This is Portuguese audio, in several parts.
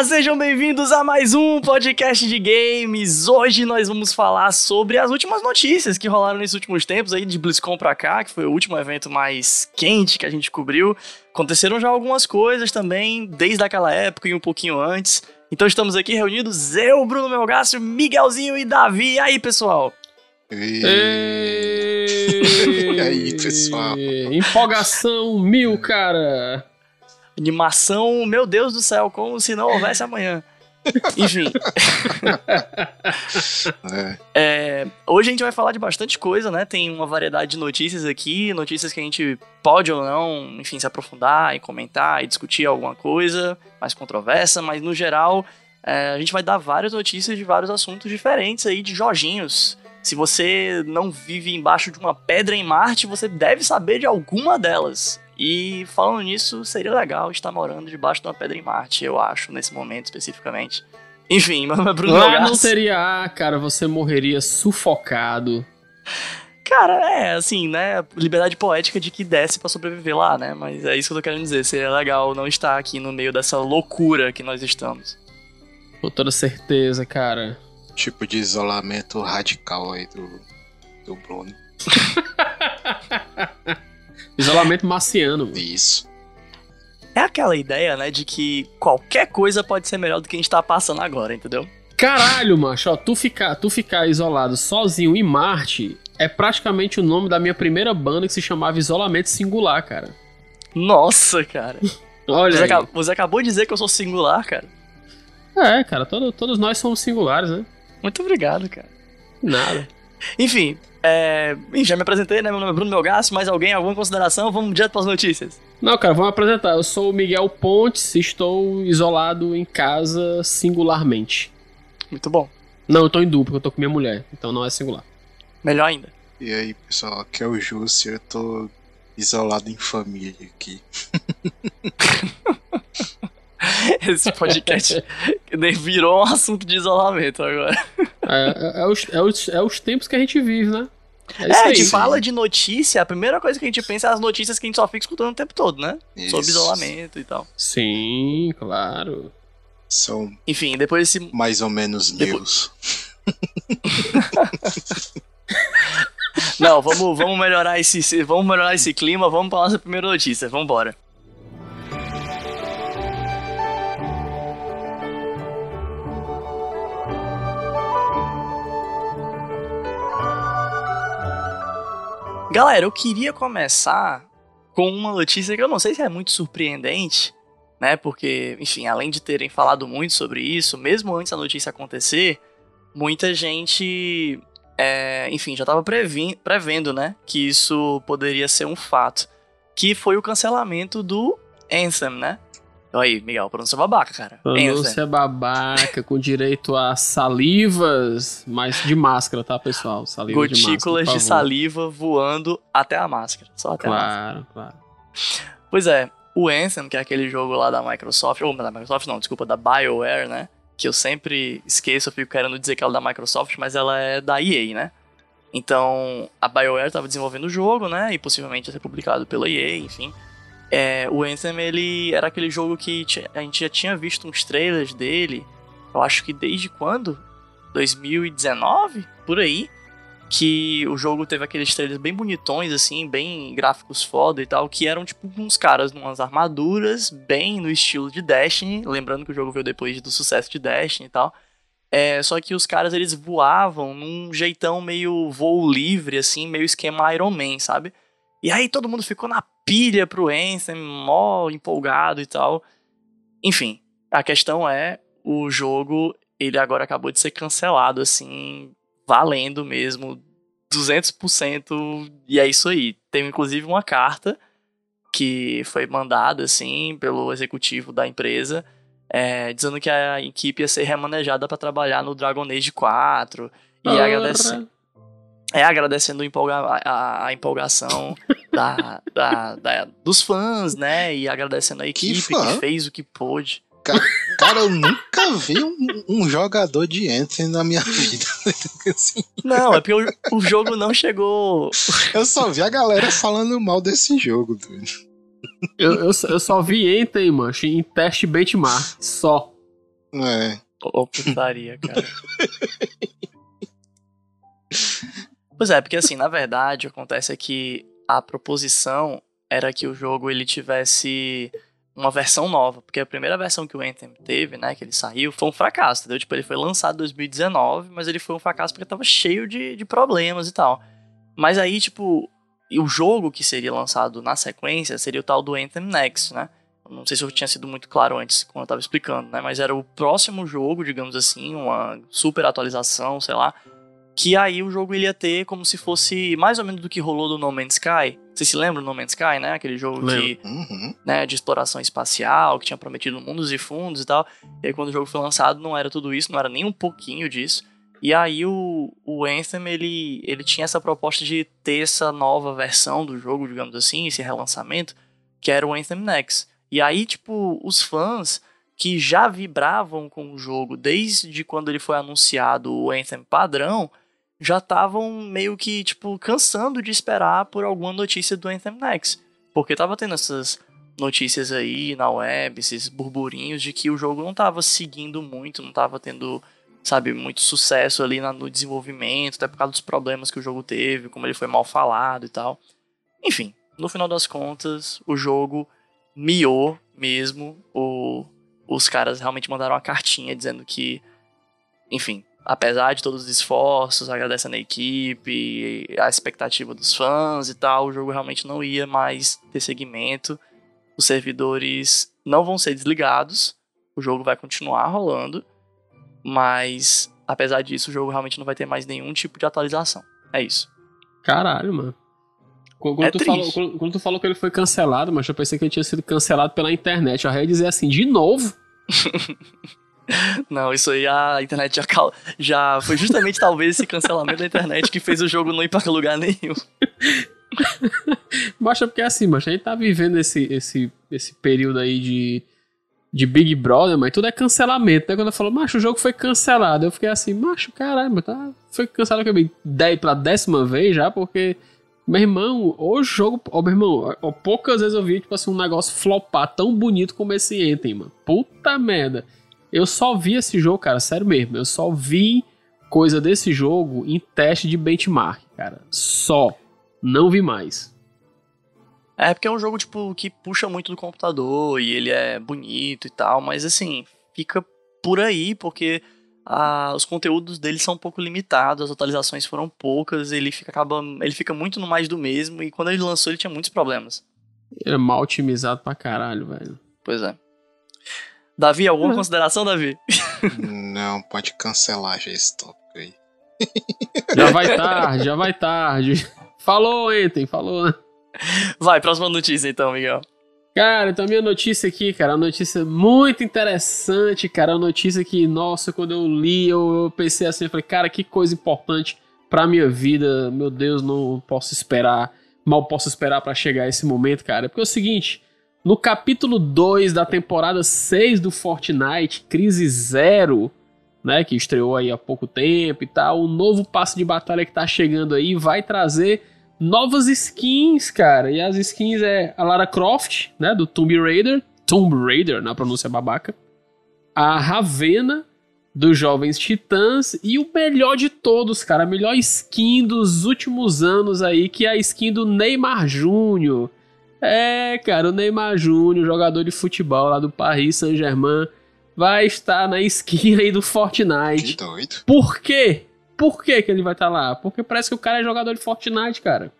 Olá, sejam bem-vindos a mais um podcast de games. Hoje nós vamos falar sobre as últimas notícias que rolaram nesses últimos tempos aí de BlizzCon pra cá, que foi o último evento mais quente que a gente cobriu. Aconteceram já algumas coisas também, desde aquela época e um pouquinho antes. Então estamos aqui reunidos, eu, Bruno Melgaço, Miguelzinho e Davi. E aí, pessoal? E... E aí, pessoal? Empolgação mil, cara. Animação, meu Deus do céu, como se não houvesse amanhã. Enfim. É, É, hoje a gente vai falar de bastante coisa, né? Tem uma variedade de notícias aqui, notícias que a gente pode ou não, enfim, se aprofundar e comentar e discutir alguma coisa mais controversa, mas no geral é, a gente vai dar várias notícias de vários assuntos diferentes aí, de Jorginhos. Se você não vive embaixo de uma pedra em Marte, você deve saber de alguma delas. E falando nisso, seria legal estar morando debaixo de uma pedra em Marte, eu acho, nesse momento especificamente. Enfim, nome é Bruno Lá não teria ar, cara, você morreria sufocado. Cara, é, assim, né? Liberdade poética de que desce pra sobreviver lá, né? Mas é isso que eu tô querendo dizer. Seria legal não estar aqui no meio dessa loucura que nós estamos. Com toda certeza, cara. tipo de isolamento radical aí do, do Bruno. Isolamento marciano. Isso. É aquela ideia, né, de que qualquer coisa pode ser melhor do que a gente tá passando agora, entendeu? Caralho, macho, ó, tu ficar, tu ficar isolado sozinho em Marte é praticamente o nome da minha primeira banda que se chamava Isolamento Singular, cara. Nossa, cara. Olha Você, aí. aca- você acabou de dizer que eu sou singular, cara. É, cara, todo- todos nós somos singulares, né? Muito obrigado, cara. Nada. Enfim, é... Ih, já me apresentei, né? Meu nome é Bruno Melgaço. Mais alguém? Alguma consideração? Vamos direto pras notícias. Não, cara, vamos apresentar. Eu sou o Miguel Pontes, estou isolado em casa singularmente. Muito bom. Não, eu tô em duplo, eu tô com minha mulher, então não é singular. Melhor ainda. E aí, pessoal, aqui é o Júcio, eu tô isolado em família aqui. Esse podcast virou um assunto de isolamento agora. É, é- é os, é os- é os tempos que a gente vive, né? É É, a aí. gente fala de notícia, a primeira coisa que a gente pensa é as notícias que a gente só fica escutando o tempo todo, né? Sobre Isso. isolamento e tal. Sim, claro. São Enfim, depois desse. mais ou menos Depois- news. Não, vamos, vamos melhorar esse. Vamos melhorar esse clima, vamos pra nossa primeira notícia. Vambora. Galera, eu queria começar com uma notícia que eu não sei se é muito surpreendente, né? Porque, enfim, além de terem falado muito sobre isso, mesmo antes da notícia acontecer, muita gente é, enfim, já tava previ- prevendo, né, que isso poderia ser um fato. Que foi o cancelamento do Anthem, né? Aí, Miguel, pronúncia babaca, cara. Pronúncia babaca, com direito a salivas, mas de máscara, tá, pessoal? Salivas de máscara, Gotículas de saliva voando até a máscara. Só até a máscara. Claro, claro. Pois é, o Anthem, que é aquele jogo lá da Microsoft, ou da Microsoft não, desculpa, da BioWare, né? Que eu sempre esqueço, eu fico querendo dizer que ela é da Microsoft, mas ela é da EA, né? Então, a BioWare estava desenvolvendo o jogo, né? E possivelmente ia ser publicado pela EA, enfim. É, o Anthem, ele era aquele jogo que a gente já tinha visto uns trailers dele, eu acho que desde quando? 2019? Por aí que o jogo teve aqueles trailers bem bonitões, assim, bem gráficos foda e tal, que eram tipo uns caras numas armaduras, bem no estilo de Destiny, lembrando que o jogo veio depois do sucesso de Destiny e tal. É, só que os caras eles voavam num jeitão meio voo livre, assim, meio esquema Iron Man, sabe? E aí todo mundo ficou na pilha pro Anthem, mó empolgado e tal. Enfim, a questão é, o jogo, ele agora acabou de ser cancelado, assim, valendo mesmo, 200%, e é isso aí. Tem inclusive uma carta que foi mandada, assim, pelo executivo da empresa, é, dizendo que a equipe ia ser remanejada para trabalhar no Dragon Age 4, e Porra. É, agradecendo empolga- a, a empolgação da, da- da- dos fãs, né, e agradecendo a Que equipe que, fã? fez o que pôde. Cara, eu nunca vi um, um jogador de Anthem na minha vida. Assim, Não, é porque o, o jogo não chegou eu só vi a galera falando mal desse jogo, doido. Eu, eu, só- eu só vi Enten, mancho, em teste benchmark. Só. É. Ô, putaria, cara. pois é, porque assim, na verdade, acontece que a proposição era que o jogo ele tivesse uma versão nova, porque a primeira versão que o Anthem teve, né, que ele saiu, foi um fracasso, entendeu? Tipo, ele foi lançado em 2019, mas ele foi um fracasso porque tava cheio de, de problemas e tal. Mas aí, tipo, o jogo que seria lançado na sequência seria o tal do Anthem Next, né? Não sei se eu tinha sido muito claro antes quando eu tava explicando, né? Mas era o próximo jogo, digamos assim, uma super atualização, sei lá. Que aí o jogo ia ter como se fosse mais ou menos do que rolou do No Man's Sky. Você se lembra do No Man's Sky, né? Aquele jogo que, Uhum. né, de exploração espacial, que tinha prometido mundos e fundos e tal. E aí quando o jogo foi lançado não era tudo isso, não era nem um pouquinho disso. E aí o, o Anthem, ele, ele tinha essa proposta de ter essa nova versão do jogo, digamos assim, esse relançamento, que era o Anthem Next. E aí, tipo, os fãs que já vibravam com o jogo desde quando ele foi anunciado o Anthem padrão, já estavam meio que, tipo, cansando de esperar por alguma notícia do Anthem Next. Porque tava tendo essas notícias aí na web, esses burburinhos de que o jogo não tava seguindo muito, não tava tendo, sabe, muito sucesso ali no desenvolvimento, até por causa dos problemas que o jogo teve, como ele foi mal falado e tal. Enfim, no final das contas, o jogo miou mesmo. O, os caras realmente mandaram uma cartinha dizendo que, enfim, apesar de todos os esforços, agradecendo a equipe, a expectativa dos fãs e tal, o jogo realmente não ia mais ter segmento. Os servidores não vão ser desligados, o jogo vai continuar rolando, mas apesar disso, o jogo realmente não vai ter mais nenhum tipo de atualização. É isso. Caralho, mano. Quando, É tu falou, quando, quando tu falou que ele foi cancelado, mas eu pensei que ele tinha sido cancelado pela internet. Eu ia dizer assim, de novo? Não, isso aí a internet já, cal- já foi justamente talvez esse cancelamento da internet que fez o jogo não ir pra lugar nenhum. Mas é porque assim, mas a gente tá vivendo esse, esse, esse período aí de, de Big Brother, mas tudo é cancelamento, né? Quando eu falo, macho, o jogo foi cancelado, eu fiquei assim, macho, caralho, tá, foi cancelado que eu dei pela décima vez já, porque, meu irmão, o jogo, ó, meu irmão, ó, poucas vezes eu vi, tipo assim, um negócio flopar tão bonito como esse Enten, mano. Puta merda. Eu só vi esse jogo, cara, sério mesmo, eu só vi coisa desse jogo em teste de benchmark, cara. Só. Não vi mais. É porque é um jogo, tipo, que puxa muito do computador e ele é bonito e tal, mas assim, fica por aí, porque ah, os conteúdos dele são um pouco limitados, as atualizações foram poucas, ele fica, acaba, ele fica muito no mais do mesmo, e quando ele lançou ele tinha muitos problemas. Ele é mal otimizado pra caralho, velho. Pois é. Davi, alguma Uhum. consideração, Davi? Não, pode cancelar já esse tópico aí. Já vai tarde, já vai tarde. Falou, Enten, falou. Vai, próxima notícia então, Miguel. Cara, então a minha notícia aqui, cara, uma notícia muito interessante, cara, uma notícia que, nossa, quando eu li, eu, eu pensei assim, eu falei, cara, que coisa importante pra minha vida, meu Deus, não posso esperar, mal posso esperar pra chegar esse momento, cara. Porque é o seguinte, no capítulo 2 da temporada 6 do Fortnite, Crise Zero, né, que estreou aí há pouco tempo e tal, o novo passo de batalha que tá chegando aí vai trazer novas skins, cara. E as skins é a Lara Croft, né, do Tomb Raider, Tomb Raider, na pronúncia babaca. A Ravena, dos Jovens Titãs. E o melhor de todos, cara, a melhor skin dos últimos anos aí, que é a skin do Neymar Júnior. É, cara, o Neymar Júnior, jogador de futebol lá do Paris Saint-Germain, vai estar na skin aí do Que Fortnite. doido. Por quê? Por que, que ele vai estar lá? Porque parece que o cara é jogador de Fortnite, cara.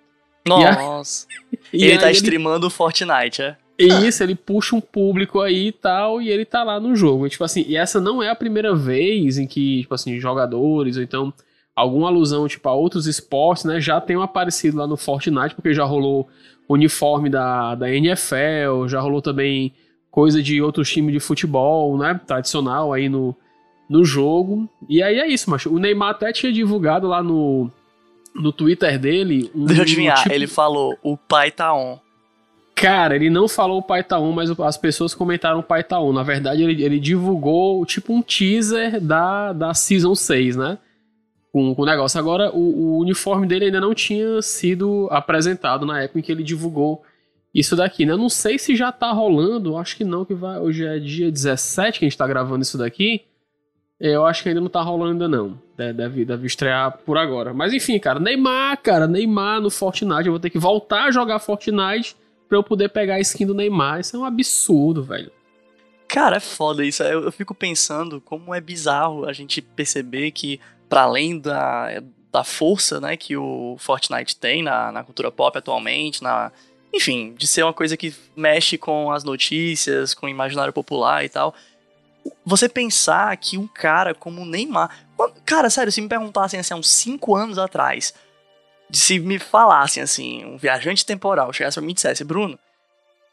Nossa. E ele aí tá streamando o Fortnite, é? E isso, ele puxa um público aí e tal, e ele tá lá no jogo. E, tipo assim, e essa não é a primeira vez em que, tipo assim, jogadores, ou então alguma alusão, tipo, a outros esportes, né, já tenham aparecido lá no Fortnite, porque já rolou uniforme da, da NFL, já rolou também coisa de outros times de futebol, né, tradicional aí no, no jogo. E aí é isso, macho. O Neymar até tinha divulgado lá no, no Twitter dele... Um, Deixa eu adivinhar, tipo- ele falou, o pai tá on. Cara, ele não falou o Pai tá on, mas as pessoas comentaram o Pai tá on. Na verdade, ele, ele divulgou tipo um teaser da, da Season 6, né? Com, com o negócio. Agora, o, o uniforme dele ainda não tinha sido apresentado na época em que ele divulgou isso daqui, né? Eu não sei se já tá rolando, acho que não, que vai. Hoje é dia 17 que a gente tá gravando isso daqui. Eu acho que ainda não tá rolando ainda não. Deve, deve estrear por agora. Mas enfim, cara, Neymar, cara, Neymar no Fortnite. Eu vou ter que voltar a jogar Fortnite pra eu poder pegar a skin do Neymar. Isso é um absurdo, velho. Cara, é foda isso. Eu, eu fico pensando como é bizarro a gente perceber que, para além da, da força né, que o Fortnite tem na, na cultura pop atualmente, na, enfim, de ser uma coisa que mexe com as notícias, com o imaginário popular e tal. Você pensar que um cara como o Neymar. Cara, sério, se me perguntassem assim há uns 5 anos atrás, se me falassem assim, um viajante temporal chegasse pra mim e dissesse, Bruno,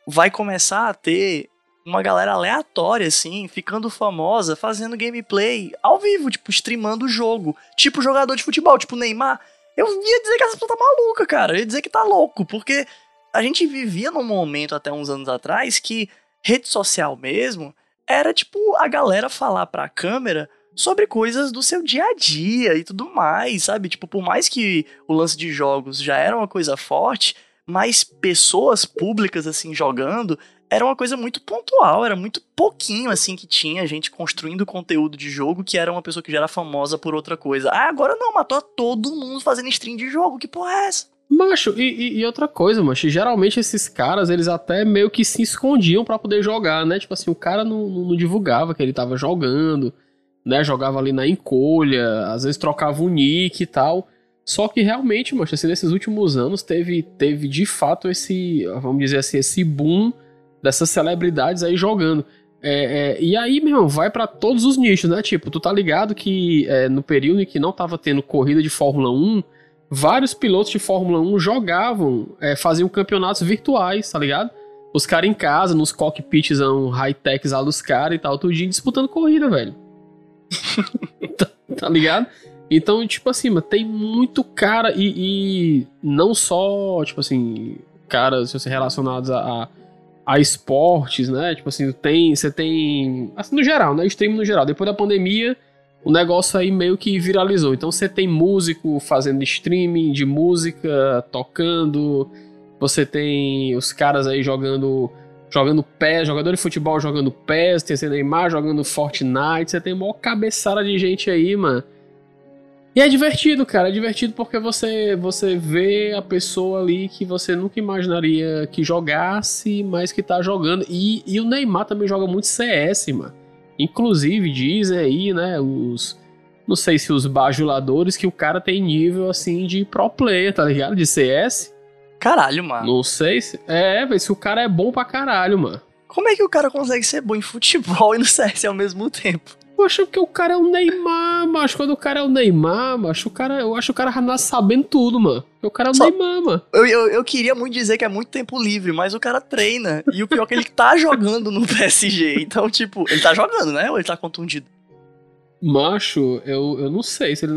vai começar a ter uma galera aleatória, assim, ficando famosa, fazendo gameplay ao vivo, tipo, streamando o jogo. Tipo jogador de futebol, tipo Neymar. Eu ia dizer que essa pessoa tá maluca, cara. Eu ia dizer que tá louco, porque a gente vivia num momento até uns anos atrás que rede social mesmo era tipo a galera falar pra câmera sobre coisas do seu dia a dia e tudo mais, sabe? Tipo, por mais que o lance de jogos já era uma coisa forte, mais pessoas públicas assim jogando era uma coisa muito pontual, era muito pouquinho assim que tinha gente construindo conteúdo de jogo que era uma pessoa que já era famosa por outra coisa. Ah, agora não, matou todo mundo fazendo stream de jogo, que porra é essa? Macho, e, e, outra coisa, macho, geralmente esses caras, eles até meio que se escondiam para poder jogar, né? Tipo assim, o cara não, não, divulgava que ele tava jogando, né? Jogava ali na encolha, às vezes trocava o nick e tal. Só que realmente, macho, assim, nesses últimos anos teve, teve de fato esse, vamos dizer assim, esse boom dessas celebridades aí jogando. É, é, e aí, meu, vai para todos os nichos, né? Tipo, tu tá ligado que é, no período em que não tava tendo corrida de Fórmula 1, vários pilotos de Fórmula 1 jogavam, é, faziam campeonatos virtuais, tá ligado? Os caras em casa, nos cockpits high-techs lá dos caras e tal, tudinho disputando corrida, velho. tá, tá, ligado? Então, tipo assim, tem muito cara e, e, não só, tipo assim, caras relacionados a, a a esportes, né? Tipo assim, tem, você tem, assim, no geral, né? Stream no geral. Depois da pandemia, o negócio aí meio que viralizou. Então você tem músico fazendo streaming de música, tocando. Você tem os caras aí jogando jogando pés, jogador de futebol jogando pés, tem Neymar jogando Fortnite, você tem uma cabeçada de gente aí, mano e é divertido, cara. É divertido porque você, você vê a pessoa ali que você nunca imaginaria que jogasse, mas que tá jogando. E, e o Neymar também joga muito CS, mano. Inclusive, dizem aí, né, os. Não sei se os bajuladores que o cara tem nível assim de pro player, tá ligado? De CS. Caralho, mano. Não sei se. É, velho, se o cara é bom pra caralho, mano. Como é que o cara consegue ser bom em futebol e no CS ao mesmo tempo? Eu acho que o cara é o Neymar, macho. Quando o cara é o Neymar, macho, o cara, eu acho o cara nasce sabendo tudo, mano. O cara é o Só, Neymar, mano. Eu, eu, eu, queria muito dizer que é muito tempo livre, mas o cara treina. E o pior é que ele tá jogando no PSG. Então, tipo, ele tá jogando, né? Ou ele tá contundido? Macho, eu, eu não sei se ele.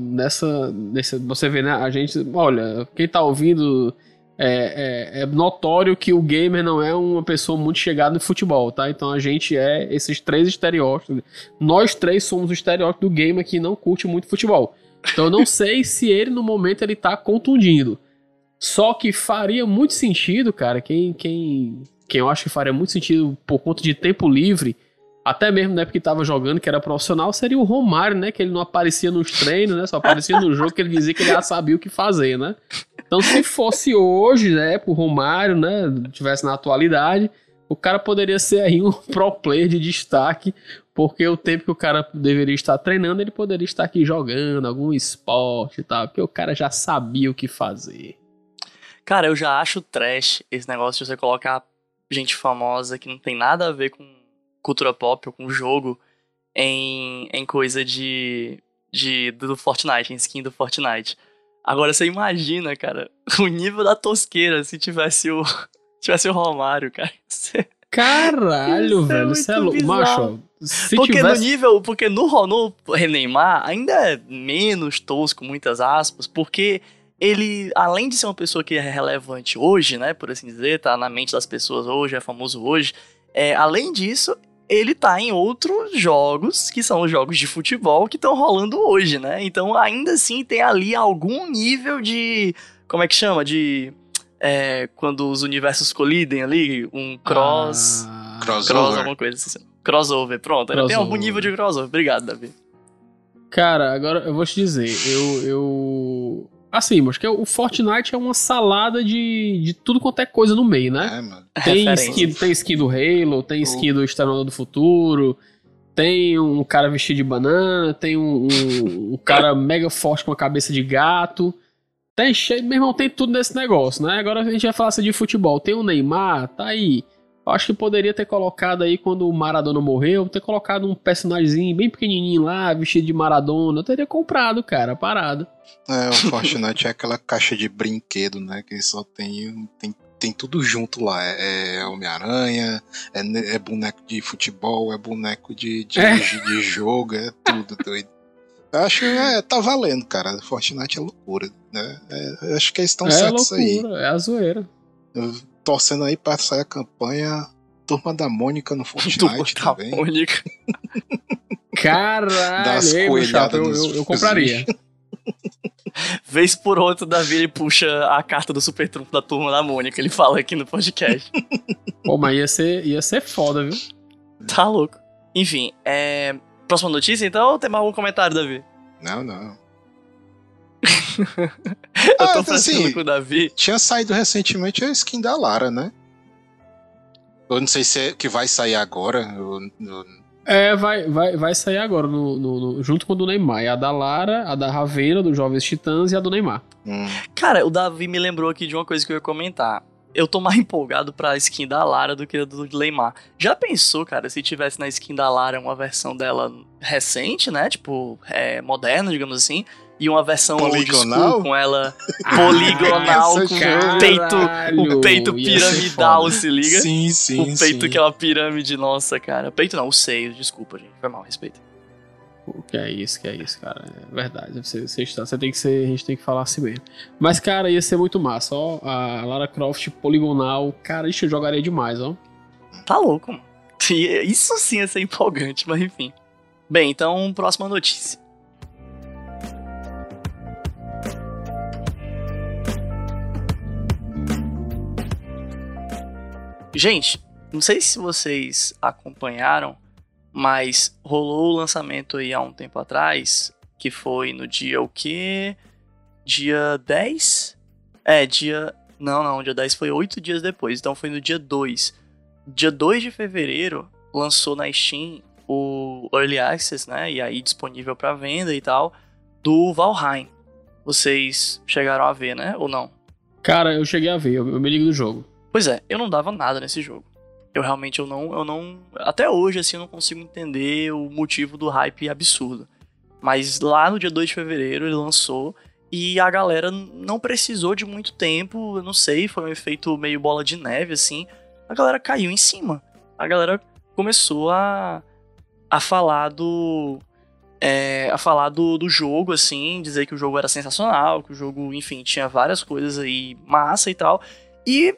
Nessa, nessa. Você vê, né? A gente. Olha, quem tá ouvindo é, é, é, notório que o gamer não é uma pessoa muito chegada no futebol, tá? Então a gente é esses três estereótipos. Nós três somos o estereótipo do gamer que não curte muito futebol. Então eu não sei se ele no momento ele tá contundindo. Só que faria muito sentido, cara, quem, quem, quem eu acho que faria muito sentido por conta de tempo livre, até mesmo na época que tava jogando, que era profissional, seria o Romário, né? Que ele não aparecia nos treinos, né? Só aparecia no jogo que ele dizia que ele já sabia o que fazer, né? Então, se fosse hoje, né, pro Romário, né, tivesse na atualidade, o cara poderia ser aí um pro player de destaque, porque o tempo que o cara deveria estar treinando, ele poderia estar aqui jogando algum esporte e tal, porque o cara já sabia o que fazer. Cara, eu já acho trash esse negócio de você colocar gente famosa que não tem nada a ver com cultura pop ou com jogo em, em coisa de, de do Fortnite, em skin do Fortnite. Agora você imagina, cara, o nível da tosqueira se tivesse o. tivesse o Romário, cara. Caralho, Isso velho, você é louco. Macho, se porque tivesse... no nível. Porque no, no Neymar ainda é menos tosco, muitas aspas, porque ele, além de ser uma pessoa que é relevante hoje, né, por assim dizer, tá na mente das pessoas hoje, é famoso hoje, é, além disso, ele tá em outros jogos, que são os jogos de futebol que estão rolando hoje, né? Então, ainda assim, tem ali algum nível de. Como é que chama? De. é, quando os universos colidem ali, um cross. Ah, Crossover. cross, alguma coisa assim. Crossover, pronto. Ainda tem algum Crossover. nível de crossover. Obrigado, Davi. Cara, agora eu vou te dizer, eu. eu... Assim, mas que o Fortnite é uma salada de, de tudo quanto é coisa no meio, né? É, mano. Tem Referência. skin, tem skin do Halo, tem skin do Exterminador do Futuro, tem um cara vestido de banana, tem um, um- um cara mega forte com a cabeça de gato. Tem cheio, meu irmão, tem tudo nesse negócio, né? Agora a gente vai falar assim de futebol. Tem o Neymar, tá aí. Eu acho que poderia ter colocado aí, quando o Maradona morreu, ter colocado um personagemzinho bem pequenininho lá, vestido de Maradona. Eu teria comprado, cara, parado. É, o Fortnite é aquela caixa de brinquedo, né? Que só tem, tem, tem tudo junto lá. É, é Homem-Aranha, é, é boneco de futebol, é boneco de, de, É. de- de jogo, é tudo doido. Eu acho é, tá valendo, cara. Fortnite é loucura, né? É, eu acho que eles estão é certos aí. loucura, é a zoeira. Torcendo aí pra sair a campanha Turma da Mônica no Fortnite Turma da também. Mônica. Caralho, Das ei, eu, eu, compraria. Vez por outra, o Davi ele puxa a carta do super trunfo da turma da Mônica. Ele fala aqui no podcast. Pô, mas ia ser, ia ser foda, viu? tá louco. Enfim, é. Próxima notícia, então, ou tem mais algum comentário, Davi? Não, não. Eu tô Ah, fazendo assim, com o Davi. Tinha saído recentemente a skin da Lara, né? Eu não sei se é que vai sair agora. eu- eu- É, vai, vai, vai sair agora, no, no- no- junto com a do Neymar. É a da Lara, a da Ravena, dos Jovens Titãs e a do Neymar. hum, Cara, o Davi me lembrou aqui de uma coisa que eu ia comentar. Eu tô mais empolgado pra skin da Lara do que a do Neymar. Já pensou, cara, se tivesse na skin da Lara uma versão dela recente, né? Tipo, é, moderna, digamos assim. E uma versão Poligonal? com ela poligonal, com o peito, o peito piramidal, se liga? Sim, sim. o peito sim. que é uma pirâmide, nossa, cara. Peito não, o seio, desculpa, gente. Foi mal, respeito. Pô, Que é isso, que é isso, cara. É verdade. Você, você, está, você tem que ser, a gente tem que falar assim mesmo. Mas, cara, ia ser muito massa, ó. A Lara Croft poligonal, cara, isso eu jogaria demais, ó. Tá louco, mano. Isso sim ia ser empolgante, mas enfim. Bem, então, próxima notícia. Gente, não sei se vocês acompanharam, mas rolou o lançamento aí há um tempo atrás, que foi no dia o quê? Dia 10? É, dia. Não, não, dia 10 foi oito dias depois, então foi no dia 2. Dia 2 de fevereiro lançou na Steam o Early Access, né? E aí disponível pra venda e tal, do Valheim. Vocês chegaram a ver, né? Ou não? Cara, eu cheguei a ver, eu, eu me ligo do jogo. Pois é, eu não dava nada nesse jogo. Eu realmente eu não, eu não, até hoje assim eu não consigo entender o motivo do hype absurdo. Mas lá no dia 2 de fevereiro ele lançou e a galera não precisou de muito tempo, eu não sei, foi um efeito meio bola de neve assim. A galera caiu em cima. A galera começou a a falar do é, a falar do, do jogo, assim, dizer que o jogo era sensacional, que o jogo, enfim, tinha várias coisas aí massa e tal. E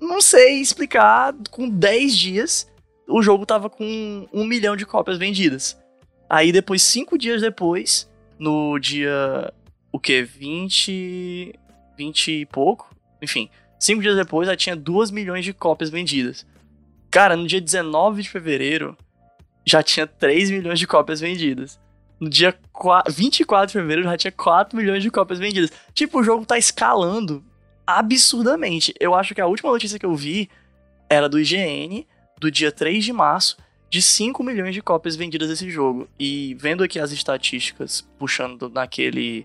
não sei explicar, com 10 dias, o jogo tava com um milhão de cópias vendidas. Aí depois, cinco dias depois, no dia, o que, 20, 20 e pouco, enfim, cinco dias depois, já tinha 2 milhões de cópias vendidas. Cara, no dia 19 de fevereiro, já tinha 3 milhões de cópias vendidas. No dia 4, 24 de fevereiro já tinha 4 milhões de cópias vendidas. Tipo, o jogo tá escalando absurdamente. Eu acho que a última notícia que eu vi era do IGN, do dia 3 de março, de 5 milhões de cópias vendidas desse jogo. E vendo aqui as estatísticas, puxando naquele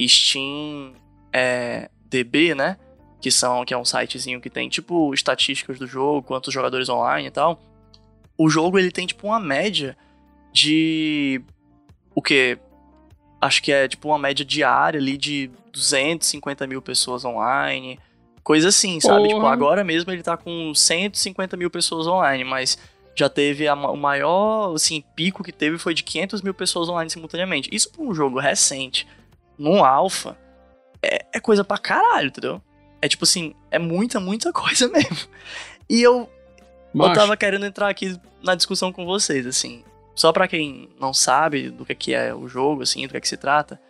Steam é, DB, né? Que, são, que é um sitezinho que tem, tipo, estatísticas do jogo, quantos jogadores online e tal. O jogo, ele tem, tipo, uma média de... O quê? Acho que é, tipo, uma média diária ali de 250 mil pessoas online. Coisa assim, sabe? Porra. Tipo, agora mesmo ele tá com 150 mil pessoas online, mas já teve a o maior, assim, pico que teve foi de 500 mil pessoas online simultaneamente. Isso pra um jogo recente, num alpha, é, é coisa pra caralho, entendeu? É tipo assim, é muita, muita coisa mesmo. E eu, eu tava querendo entrar aqui na discussão com vocês, assim. Só pra quem não sabe do que que é o jogo, assim, do que, que se trata.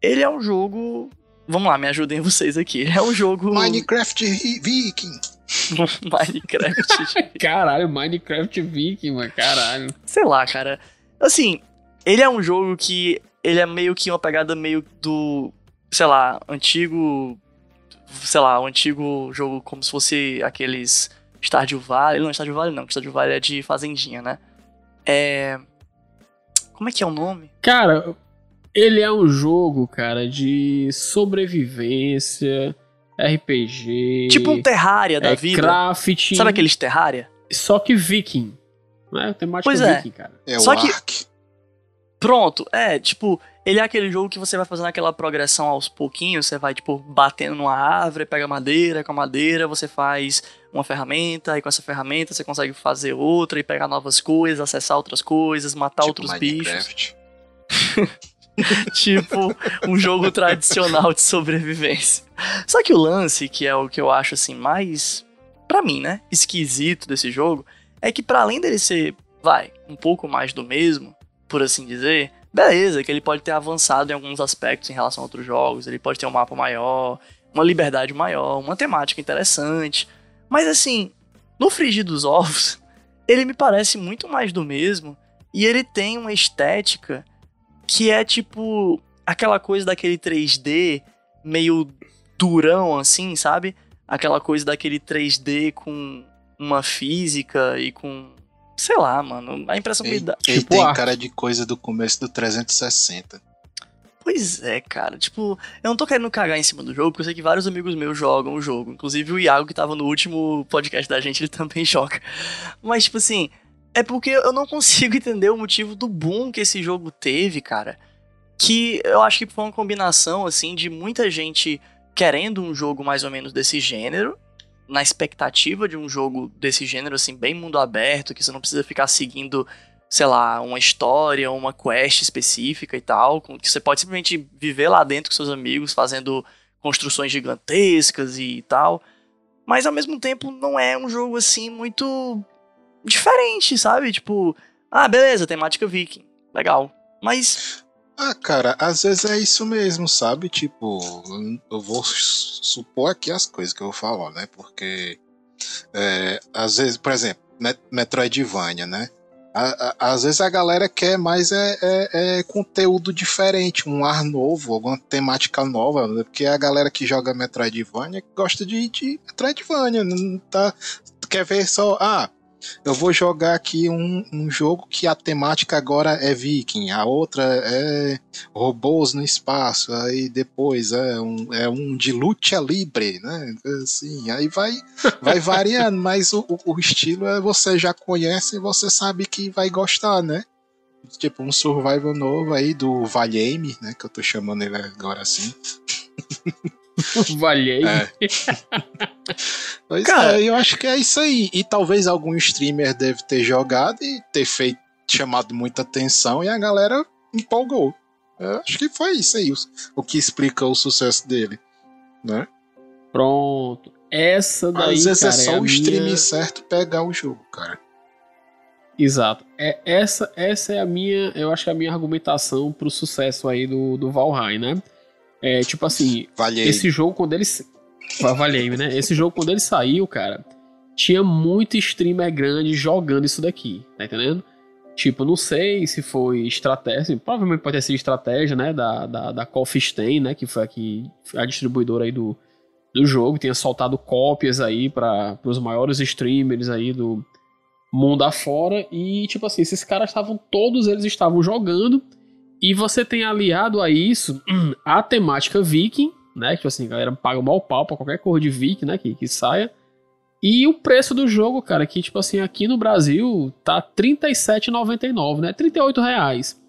Ele é um jogo Vamos lá, me ajudem vocês aqui. É um jogo. Minecraft Viking. Minecraft. caralho, Minecraft Viking, mano, caralho. Sei lá, cara. Assim, ele é um jogo que. Ele é meio que uma pegada meio do. Sei lá, antigo. Sei lá, um antigo jogo como se fosse aqueles. Stardew Valley. Não, Stardew Valley não, Stardew Valley é de Fazendinha, né? É. Como é que é o nome? Cara, ele é um jogo, cara, de sobrevivência, RPG. Tipo um Terraria da é, vida. Crafting. Sabe aqueles Terraria? Só que Viking. Não é? Temática Pois é. Viking, cara. É Só o que- Ark. Pronto, é, tipo, ele é aquele jogo que você vai fazendo aquela progressão aos pouquinhos, você vai, tipo, batendo numa árvore, pega madeira, com a madeira você faz uma ferramenta, aí com essa ferramenta você consegue fazer outra e pegar novas coisas, acessar outras coisas, matar tipo outros bichos. Minecraft. tipo um jogo tradicional de sobrevivência. Só que o lance, que é o que eu acho assim mais pra mim, né, esquisito desse jogo, é que pra além dele ser, vai, um pouco mais do mesmo, por assim dizer, beleza, que ele pode ter avançado em alguns aspectos em relação a outros jogos, ele pode ter um mapa maior, uma liberdade maior, uma temática interessante, mas assim, no frigir dos ovos, ele me parece muito mais do mesmo e ele tem uma estética que é tipo aquela coisa daquele 3D meio durão assim, sabe? Aquela coisa daquele 3D com uma física e com sei lá, mano, a impressão que me Ele, dá. ele Tipo tem Ark. cara de coisa do começo do 360. Pois é, cara. Tipo, eu não tô querendo cagar em cima do jogo, porque eu sei que vários amigos meus jogam o jogo. Inclusive o Iago, que tava no último podcast da gente, ele também joga. Mas, tipo assim, é porque eu não consigo entender o motivo do boom que esse jogo teve, cara. Que eu acho que foi uma combinação, assim, de muita gente querendo um jogo mais ou menos desse gênero, na expectativa de um jogo desse gênero, assim, bem mundo aberto, que você não precisa ficar seguindo sei lá, uma história, uma quest específica e tal, que você pode simplesmente viver lá dentro com seus amigos, fazendo construções gigantescas e tal. Mas ao mesmo tempo não é um jogo assim muito diferente, sabe? Tipo, ah, beleza, temática viking, legal. Mas Ah, cara, às vezes é isso mesmo, sabe? Tipo, eu vou su- supor aqui as coisas que eu vou falar, né? Porque, é, às vezes, por exemplo, Met- Metroidvania, né? Às vezes a galera quer mais é, é- é conteúdo diferente, um ar novo, alguma temática nova, né? porque a galera que joga Metroidvania gosta de, de Metroidvania, não tá, quer ver só, ah, eu vou jogar aqui um, um jogo que a temática agora é viking, a outra é robôs no espaço, aí depois é um, é um de luta livre, né? Assim, aí vai, vai variando, mas o, o- estilo é você já conhece e você sabe que vai gostar, né? Tipo um survival novo aí do Valheim, né? Que eu tô chamando ele agora assim. Valhei. É. Pois Cara- é, eu acho que é isso aí. E talvez algum streamer deve ter jogado e ter feito chamado muita atenção e a galera empolgou. Eu acho que foi isso aí, o, o que explica o sucesso dele, né? Pronto. Essa daí, Às vezes cara, é só a o stream minha- certo pegar o jogo, cara. Exato. É, essa, essa é a minha, eu acho que é a minha argumentação pro sucesso aí do, do Valheim, né? É, tipo assim, Valhei. esse jogo quando ele... Valhei, né? Esse jogo quando ele saiu, cara, tinha muito streamer grande jogando isso daqui, tá entendendo? Tipo, não sei se foi estratégia, assim, provavelmente pode ter sido estratégia, né, da, da, da Coffee Stain, né, que foi aqui a distribuidora aí do, do jogo, tinha soltado cópias aí para os maiores streamers aí do mundo afora e tipo assim, esses caras estavam todos eles estavam jogando e você tem aliado a isso a temática viking, né, tipo assim, a galera paga o mau pau pra qualquer cor de viking, né, que, que saia. E o preço do jogo, cara, que tipo assim, aqui no Brasil tá R$ 37,99, né? 38 reais.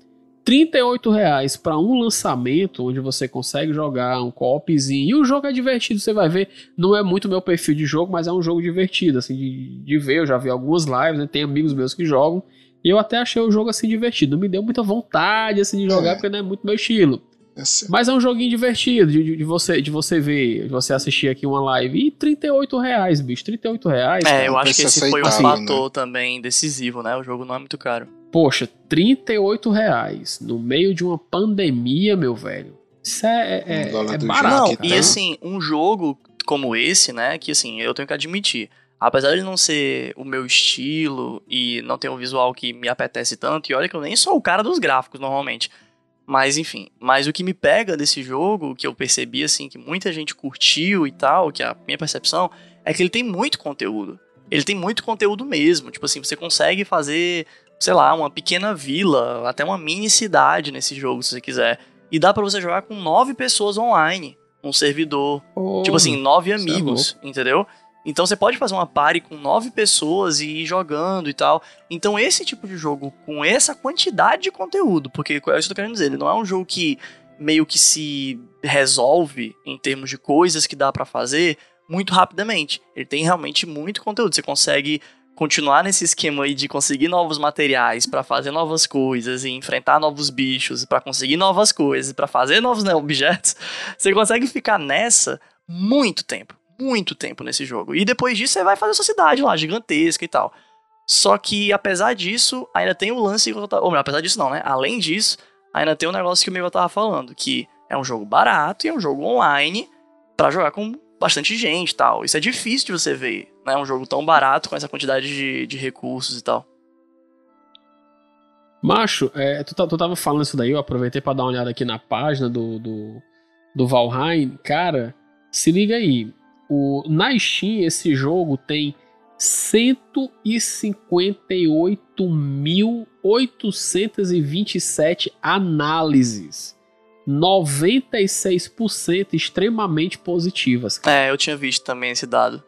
38 reais para um lançamento onde você consegue jogar um copzinho. E o jogo é divertido, você vai ver. Não é muito meu perfil de jogo, mas é um jogo divertido, assim, de, de ver. Eu já vi algumas lives, né? Tem amigos meus que jogam. E eu até achei o jogo assim divertido. Não me deu muita vontade assim de jogar, É. porque não é muito meu estilo. Esse- Mas é um joguinho divertido de, de- de você, de você ver, de você assistir aqui uma live. E 38 reais, bicho. 38 reais. cara. é, eu acho que esse foi um aceitável, fator também decisivo, né? O jogo não é muito caro. Poxa, 38 reais no meio de uma pandemia, meu velho. Isso é, é, Um dólar é barato. que E cara. assim, um jogo como esse, né, que assim, eu tenho que admitir, apesar de não ser o meu estilo e não ter um visual que me apetece tanto, e olha que eu nem sou o cara dos gráficos normalmente. Mas enfim, mas o que me pega desse jogo, que eu percebi assim, que muita gente curtiu e tal, que é a minha percepção, é que ele tem muito conteúdo. Ele tem muito conteúdo mesmo. Tipo assim, você consegue fazer, sei lá, uma pequena vila, até uma mini cidade nesse jogo, se você quiser. E dá pra você jogar com nove pessoas online, um servidor. Ô, Tipo assim, nove é amigos, entendeu? Então você pode fazer uma party com nove pessoas e ir jogando e tal. Então esse tipo de jogo, com essa quantidade de conteúdo, porque é isso que eu tô querendo dizer, ele não é um jogo que meio que se resolve em termos de coisas que dá pra fazer muito rapidamente. Ele tem realmente muito conteúdo. Você consegue continuar nesse esquema aí de conseguir novos materiais pra fazer novas coisas e enfrentar novos bichos, pra conseguir novas coisas, pra fazer novos né, objetos. Você consegue ficar nessa muito tempo, muito tempo nesse jogo. E depois disso você vai fazer sua cidade lá, gigantesca e tal. Só que apesar disso, ainda tem o lance ou melhor, apesar disso não, né? Além disso, ainda tem um negócio que o Miguel tava falando, que é um jogo barato e é um jogo online pra jogar com bastante gente e tal. Isso é difícil de você ver, né? Um jogo tão barato com essa quantidade de, de recursos e tal. Macho, é, tu, tá- tu tava falando isso daí, eu aproveitei pra dar uma olhada aqui na página do, do, do Valheim. Cara, se liga aí. O, na Steam, esse jogo tem 158.827 análises. 96% extremamente positivas. É, eu tinha visto também esse dado.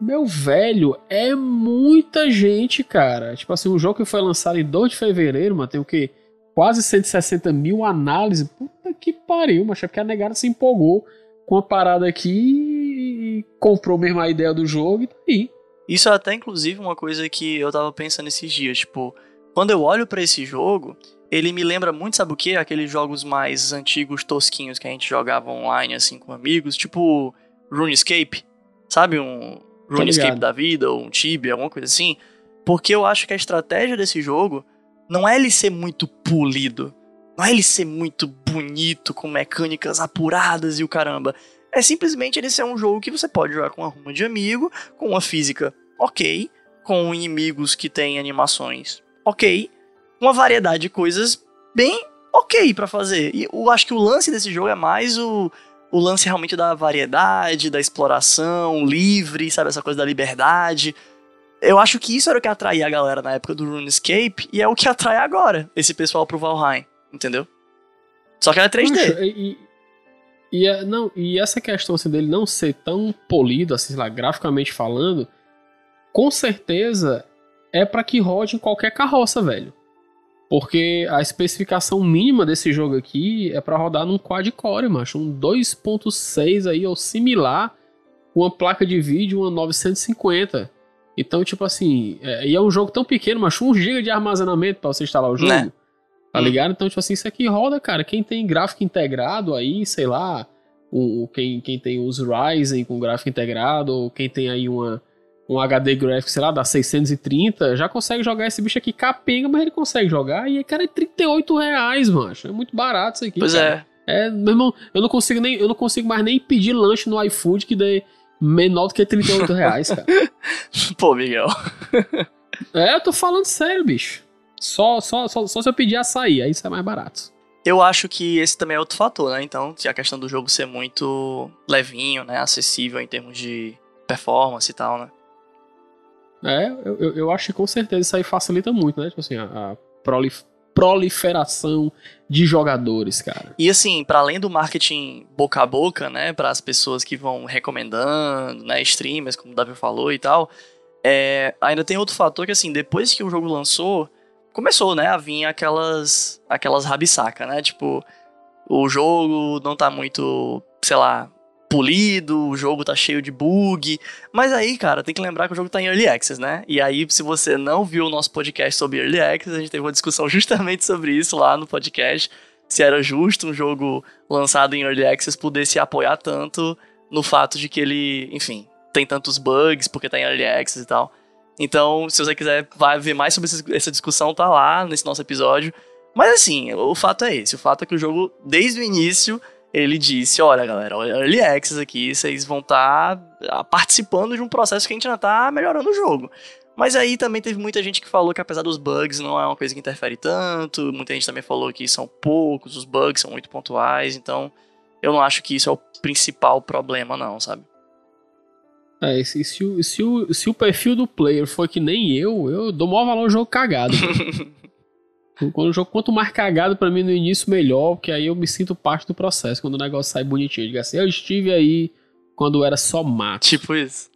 Meu velho, é muita gente, cara. Tipo assim, um jogo que foi lançado em 2 de fevereiro, mano, tem o quê? Quase 160 mil análises. Puta que pariu, mas é porque a negada se empolgou com a parada aqui e comprou mesmo a ideia do jogo e tá aí. Isso é até, inclusive, uma coisa que eu tava pensando esses dias. Tipo, quando eu olho pra esse jogo, ele me lembra muito, sabe o quê? Aqueles jogos mais antigos, tosquinhos, que a gente jogava online, assim, com amigos. Tipo, RuneScape. Sabe? Um RuneScape ligado. da vida, ou um Tibia, alguma coisa assim. Porque eu acho que a estratégia desse jogo não é ele ser muito polido. Não é ele ser muito bonito, com mecânicas apuradas e o caramba. É simplesmente ele ser um jogo que você pode jogar com uma ruma de amigo, com uma física ok, com inimigos que têm animações ok, uma variedade de coisas bem ok pra fazer. E eu acho que o lance desse jogo é mais o, o lance realmente da variedade, da exploração livre, sabe? Essa coisa da liberdade. Eu acho que isso era o que atraía a galera na época do RuneScape e é o que atrai agora esse pessoal pro Valheim, entendeu? Só que era 3D. Macho, E, e, é- não, e essa questão assim, dele não ser tão polido, assim, sei lá, graficamente falando, com certeza é pra que rode em qualquer carroça, velho. Porque a especificação mínima desse jogo aqui é pra rodar num quad-core, macho. Um 2.6 aí, ou similar, uma placa de vídeo, uma 950. Então, tipo assim, é, e é um jogo tão pequeno, macho, 1 GB de armazenamento pra você instalar o jogo. Né? Tá Hum. ligado? Então, tipo assim, isso aqui roda, cara. Quem tem gráfico integrado aí, sei lá, o, o- quem, quem tem os Ryzen com gráfico integrado, ou quem tem aí uma, um HD Graphics, sei lá, da 630, já consegue jogar esse bicho aqui capenga, mas ele consegue jogar. E, cara, é 38 reais, mancho. É muito barato isso aqui. Pois cara. é. É, meu irmão, eu não consigo nem, eu não consigo mais nem pedir lanche no iFood que dê menor do que 38 reais, cara. Pô, Miguel. É, eu tô falando sério, bicho. Só, só, só, só se eu pedir açaí, aí isso é mais barato. Eu acho que esse também é outro fator, né? Então, a questão do jogo ser muito levinho, né? Acessível em termos de performance e tal, né? É, eu, eu, eu acho que com certeza isso aí facilita muito, né? Tipo assim, a, a prolif- proliferação de jogadores, cara. E assim, para além do marketing boca a boca, né, para as pessoas que vão recomendando, né, streamers, como o Davi falou e tal, é, ainda tem outro fator que assim, depois que o jogo lançou, começou, né, a vir aquelas aquelas rabisaca, né? Tipo, o jogo não tá muito, sei lá, polido, o jogo tá cheio de bug. Mas aí, cara, tem que lembrar que o jogo tá em Early Access, né? E aí, se você não viu o nosso podcast sobre Early Access, a gente teve uma discussão justamente sobre isso lá no podcast. Se era justo um jogo lançado em Early Access poder se apoiar tanto no fato de que ele, enfim, tem tantos bugs porque tá em Early Access e tal. Então, se você quiser vai ver mais sobre essa discussão, tá lá nesse nosso episódio. Mas assim, o fato é esse. O fato é que o jogo, desde o início, ele disse: olha, galera, Early Access aqui, vocês vão estar tá participando de um processo que a gente ainda tá melhorando o jogo. Mas aí também teve muita gente que falou que apesar dos bugs não é uma coisa que interfere tanto. Muita gente também falou que são poucos, os bugs são muito pontuais. Então, eu não acho que isso é o principal problema, não, sabe? É, se, se, o, se, o, se o perfil do player for que nem eu, eu dou maior valor ao jogo cagado. Quando o jogo, quanto mais cagado para mim no início, melhor, porque aí eu me sinto parte do processo. Quando o negócio sai bonitinho. Eu digo assim, eu estive aí quando era só mato. Tipo isso.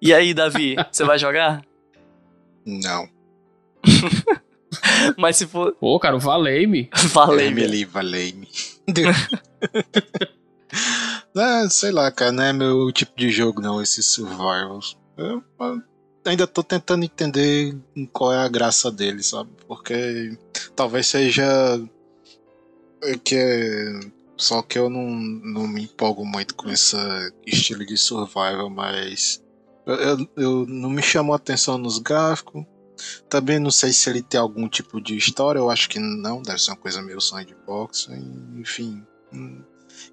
E aí, Davi, você vai jogar? Não. Mas se for. Pô, cara, valei-me. Valei-me. Valei-me. É, sei lá, cara, não é meu tipo de jogo, não, esses survivals. Eu, eu ainda tô tentando entender qual é a graça dele, sabe? Porque talvez seja que é só que eu não, não me empolgo muito com esse estilo de survival, mas eu, eu, eu não me chamou atenção nos gráficos. Também não sei se ele tem algum tipo de história, eu acho que não, deve ser uma coisa meio sandbox, enfim.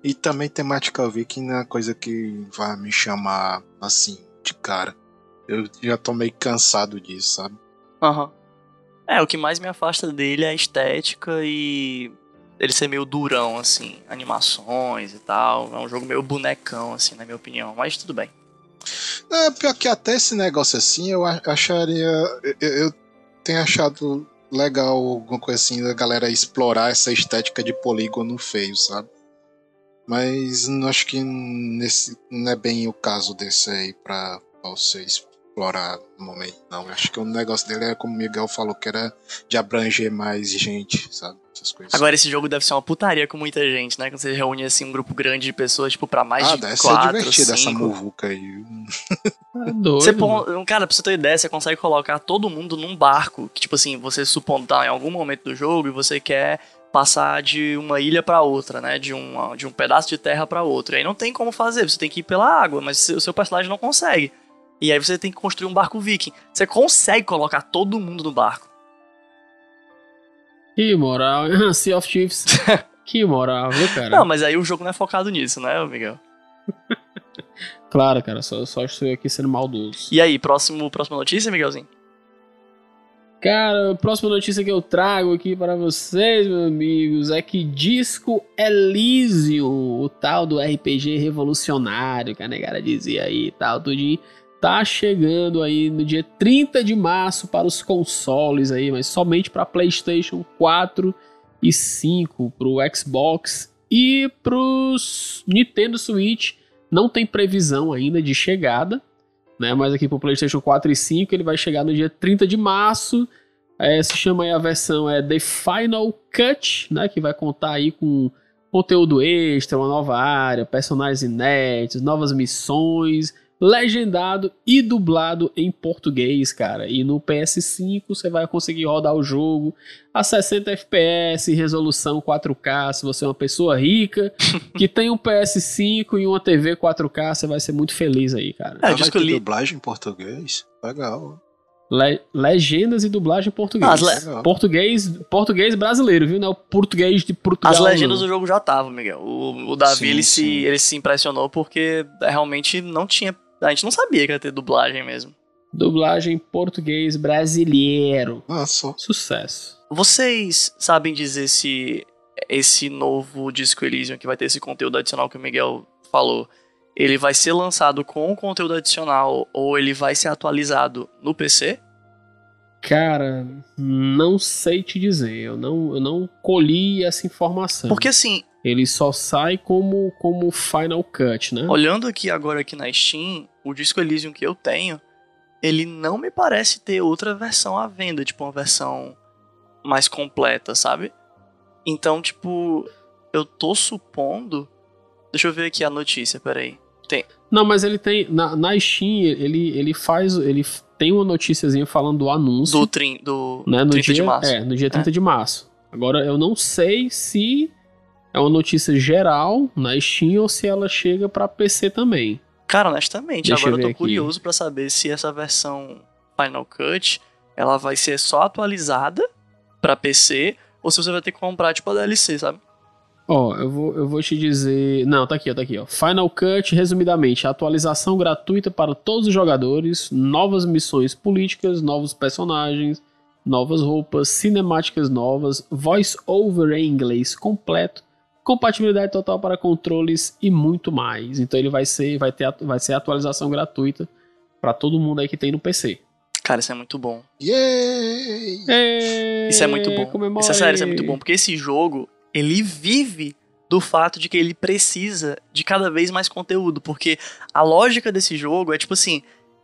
E também temática viking não é uma coisa que vai me chamar assim, de cara. Eu já tô meio cansado disso, sabe? Aham. Uhum. É, o que mais me afasta dele é a estética e ele ser meio durão, assim, animações e tal. É um jogo meio bonecão, assim, na minha opinião, mas tudo bem. É, pior que até esse negócio assim, eu acharia. Eu, eu tenho achado legal alguma coisa assim da galera explorar essa estética de polígono feio, sabe? Mas não acho que nesse, não é bem o caso desse aí pra, pra vocês explorar no momento, não. Acho que o negócio dele é, como o Miguel falou, que era de abranger mais gente, sabe? Essas coisas. Agora, esse jogo deve ser uma putaria com muita gente, né? Quando você reúne, assim, um grupo grande de pessoas, tipo, pra mais ah, de deve quatro, ser divertido cinco. essa muvuca aí. É doido. Você pô, cara, pra você ter ideia, você consegue colocar todo mundo num barco. Que, tipo assim, você supondo tá em algum momento do jogo e você quer passar de uma ilha para outra, né? De um, de um pedaço de terra para outro. E aí não tem como fazer, você tem que ir pela água, mas o seu personagem não consegue. E aí você tem que construir um barco viking. Você consegue colocar todo mundo no barco. Que moral, Sea of Chiefs. que moral, viu, cara? Não, mas aí o jogo não é focado nisso, né, Miguel? claro, cara, só, só estou aqui sendo maldoso. E aí, próximo, próxima notícia, Miguelzinho? Cara, a próxima notícia que eu trago aqui para vocês, meus amigos, é que Disco Elysium, o tal do RPG revolucionário que a negara dizia aí e tal, tudinho, tá chegando aí no dia 30 de março para os consoles aí, mas somente para PlayStation 4 e 5, para o Xbox e para os Nintendo Switch. Não tem previsão ainda de chegada, né? Mas aqui para o PlayStation 4 e 5 ele vai chegar no dia 30 de março. É, se chama aí a versão é The Final Cut, né? Que vai contar aí com conteúdo extra, uma nova área, personagens inéditos, novas missões legendado e dublado em português, cara. E no PS5 você vai conseguir rodar o jogo a 60 FPS, resolução 4K. Se você é uma pessoa rica que tem um PS5 e uma TV 4K, você vai ser muito feliz aí, cara. É, eu li... dublagem em português? Legal. Le legendas e dublagem em português. Le... Português, português brasileiro, viu? Não é o português de Portugal. As legendas não. do jogo já estavam, Miguel. O, o Davi sim, ele, sim. Se, ele se impressionou porque realmente não tinha a gente não sabia que ia ter dublagem mesmo. Dublagem português brasileiro. Nossa. Sucesso. Vocês sabem dizer se esse novo disco Elysium que vai ter esse conteúdo adicional que o Miguel falou, ele vai ser lançado com o conteúdo adicional ou ele vai ser atualizado no PC? Cara, não sei te dizer. Eu não, eu não colhi essa informação. Porque assim, ele só sai como, como Final Cut, né? Olhando aqui agora aqui na Steam, o Disco Elysium que eu tenho, ele não me parece ter outra versão à venda, tipo uma versão mais completa, sabe? Então, tipo, eu tô supondo. Deixa eu ver aqui a notícia, peraí. Tem. Não, mas ele tem. Na, na Steam, ele, ele faz. Ele tem uma noticiazinha falando do anúncio. Do, trin, do né, no 30 dia, de março. É, no dia 30 é. de março. Agora, eu não sei se é uma notícia geral na Steam ou se ela chega para PC também. Cara, honestamente, Deixa agora eu tô aqui. curioso para saber se essa versão Final Cut ela vai ser só atualizada para PC ou se você vai ter que comprar, tipo, a DLC, sabe? Ó, oh, eu vou, eu vou te dizer. Não, tá aqui, tá aqui, ó. Final Cut, resumidamente, atualização gratuita para todos os jogadores, novas missões políticas, novos personagens, novas roupas, cinemáticas novas, voice over em inglês completo, compatibilidade total para controles e muito mais. Então ele vai ser, vai ter, vai ser atualização gratuita para todo mundo aí que tem no PC. Cara, isso é muito bom. Yay! Isso é muito bom. Comemore. Isso é sério, isso é muito bom. Porque esse jogo, ele vive do fato de que ele precisa de cada vez mais conteúdo. Porque a lógica desse jogo é tipo assim: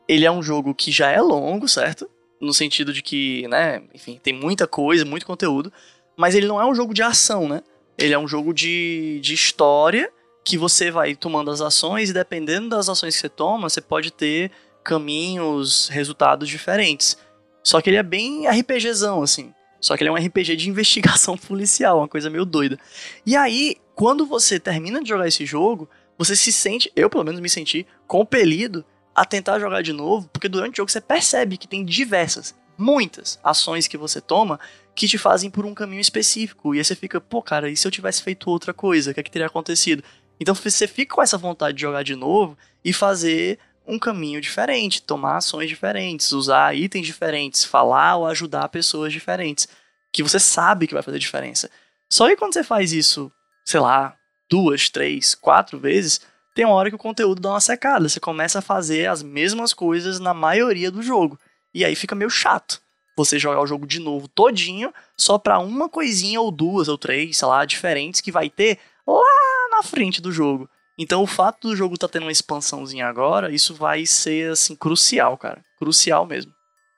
ele é um jogo que já é longo, certo? No sentido de que, né, enfim, tem muita coisa, muito conteúdo. Mas ele não é um jogo de ação, né? Ele é um jogo de, de história que você vai tomando as ações e dependendo das ações que você toma, você pode ter caminhos, resultados diferentes. Só que ele é bem RPGzão, assim. Só que ele é um RPG de investigação policial, uma coisa meio doida. E aí, quando você termina de jogar esse jogo, você se sente, eu pelo menos me senti, compelido a tentar jogar de novo, porque durante o jogo você percebe que tem diversas, muitas ações que você toma que te fazem por um caminho específico. E aí você fica, pô, cara, e se eu tivesse feito outra coisa? O que, é que teria acontecido? Então você fica com essa vontade de jogar de novo e fazer um caminho diferente, tomar ações diferentes, usar itens diferentes, falar ou ajudar pessoas diferentes, que você sabe que vai fazer diferença. Só que quando você faz isso, sei lá, duas, três, quatro vezes, tem uma hora que o conteúdo dá uma secada. Você começa a fazer as mesmas coisas na maioria do jogo. E aí fica meio chato você jogar o jogo de novo todinho, só pra uma coisinha ou duas ou três, sei lá, diferentes que vai ter lá na frente do jogo. Então o fato do jogo tá tendo uma expansãozinha agora, isso vai ser assim crucial, cara. Crucial mesmo.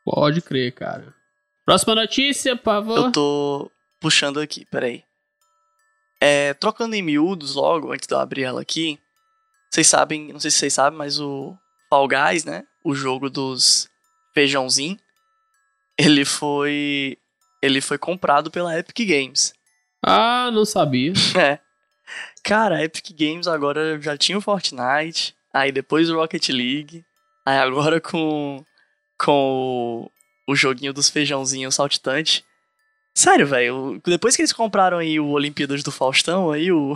Pode crer, cara. Próxima notícia, por favor. Eu tô puxando aqui, peraí. É, trocando em miúdos logo, antes de eu abrir ela aqui. Vocês sabem, não sei se vocês sabem, mas o Fall Guys, né? O jogo dos feijãozinho, ele foi ele foi comprado pela Epic Games. Ah, não sabia. É. Cara, a Epic Games agora já tinha o Fortnite, aí depois o Rocket League, aí agora com, com o, o joguinho dos feijãozinhos saltitante. Sério, velho, depois que eles compraram aí o Olimpíadas do Faustão, aí o.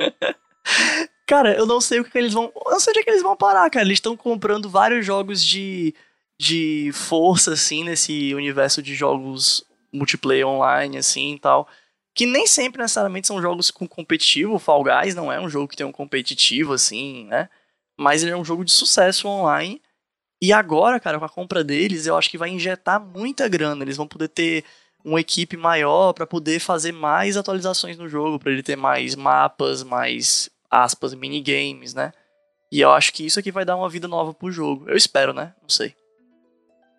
cara, eu não sei o que, que eles vão. Eu não sei onde é que eles vão parar, cara. Eles estão comprando vários jogos de, de força, assim, nesse universo de jogos multiplayer online, assim e tal que nem sempre necessariamente são jogos com competitivo. Fall Guys não é um jogo que tem um competitivo, assim, né? Mas ele é um jogo de sucesso online. E agora, cara, com a compra deles, eu acho que vai injetar muita grana. Eles vão poder ter uma equipe maior para poder fazer mais atualizações no jogo, para ele ter mais mapas, mais aspas, minigames, né? E eu acho que isso aqui vai dar uma vida nova pro jogo. Eu espero, né? Não sei.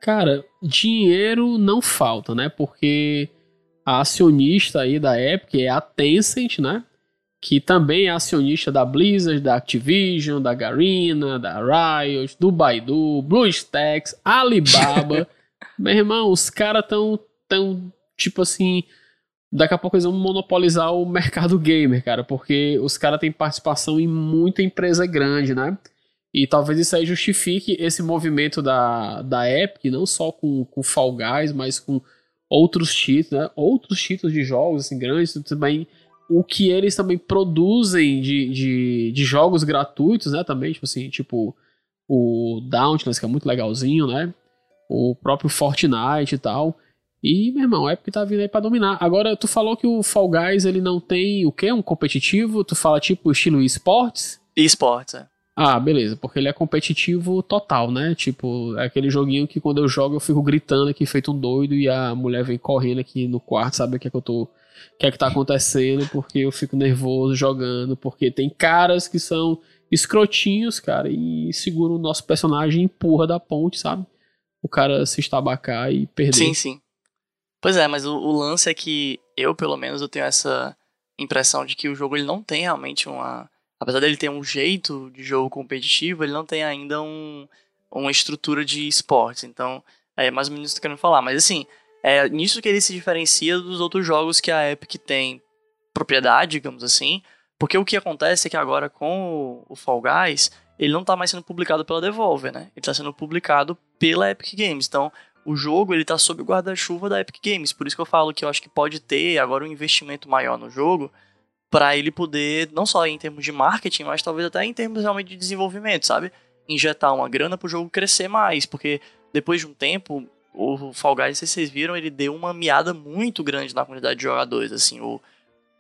Cara, dinheiro não falta, né? Porque a acionista aí da Epic é a Tencent, né? Que também é acionista da Blizzard, da Activision, da Garena, da Riot, do Baidu, BlueStacks, Alibaba. Meu irmão, os caras tão, tão, tipo assim, daqui a pouco eles vão monopolizar o mercado gamer, cara, porque os caras têm participação em muita empresa grande, né? E talvez isso aí justifique esse movimento da, da Epic, não só com, com Fall Guys, mas com outros títulos, né? outros títulos de jogos assim, grandes, também o que eles também produzem de, de, de jogos gratuitos, né? Também, tipo assim, tipo o Dauntless, que é muito legalzinho, né? O próprio Fortnite e tal. E, meu irmão, é porque tá vindo aí pra dominar. Agora, tu falou que o Fall Guys, ele não tem o quê? Um competitivo? Tu fala tipo estilo esportes? Esportes, é. Ah, beleza, porque ele é competitivo total, né? Tipo, é aquele joguinho que quando eu jogo eu fico gritando aqui feito um doido e a mulher vem correndo aqui no quarto, sabe o que é que eu tô. O que é que tá acontecendo, porque eu fico nervoso jogando, porque tem caras que são escrotinhos, cara, e seguram o nosso personagem e empurra da ponte, sabe? O cara se estabacar e perder. Sim, sim. Pois é, mas o, o lance é que eu, pelo menos, eu tenho essa impressão de que o jogo ele não tem realmente uma apesar dele ter um jeito de jogo competitivo, ele não tem ainda um, uma estrutura de esportes. Então, é mais ou menos isso que eu tô querendo falar. Mas assim, é nisso que ele se diferencia dos outros jogos que a Epic tem propriedade, digamos assim. Porque o que acontece é que agora com o Fall Guys, ele não está mais sendo publicado pela Devolver, né? Ele está sendo publicado pela Epic Games. Então, o jogo ele tá sob o guarda-chuva da Epic Games. Por isso que eu falo que eu acho que pode ter agora um investimento maior no jogo para ele poder, não só em termos de marketing, mas talvez até em termos realmente de desenvolvimento, sabe? Injetar uma grana pro jogo crescer mais, porque depois de um tempo, o Fall Guys, se vocês viram, ele deu uma miada muito grande na comunidade de jogadores, assim, o...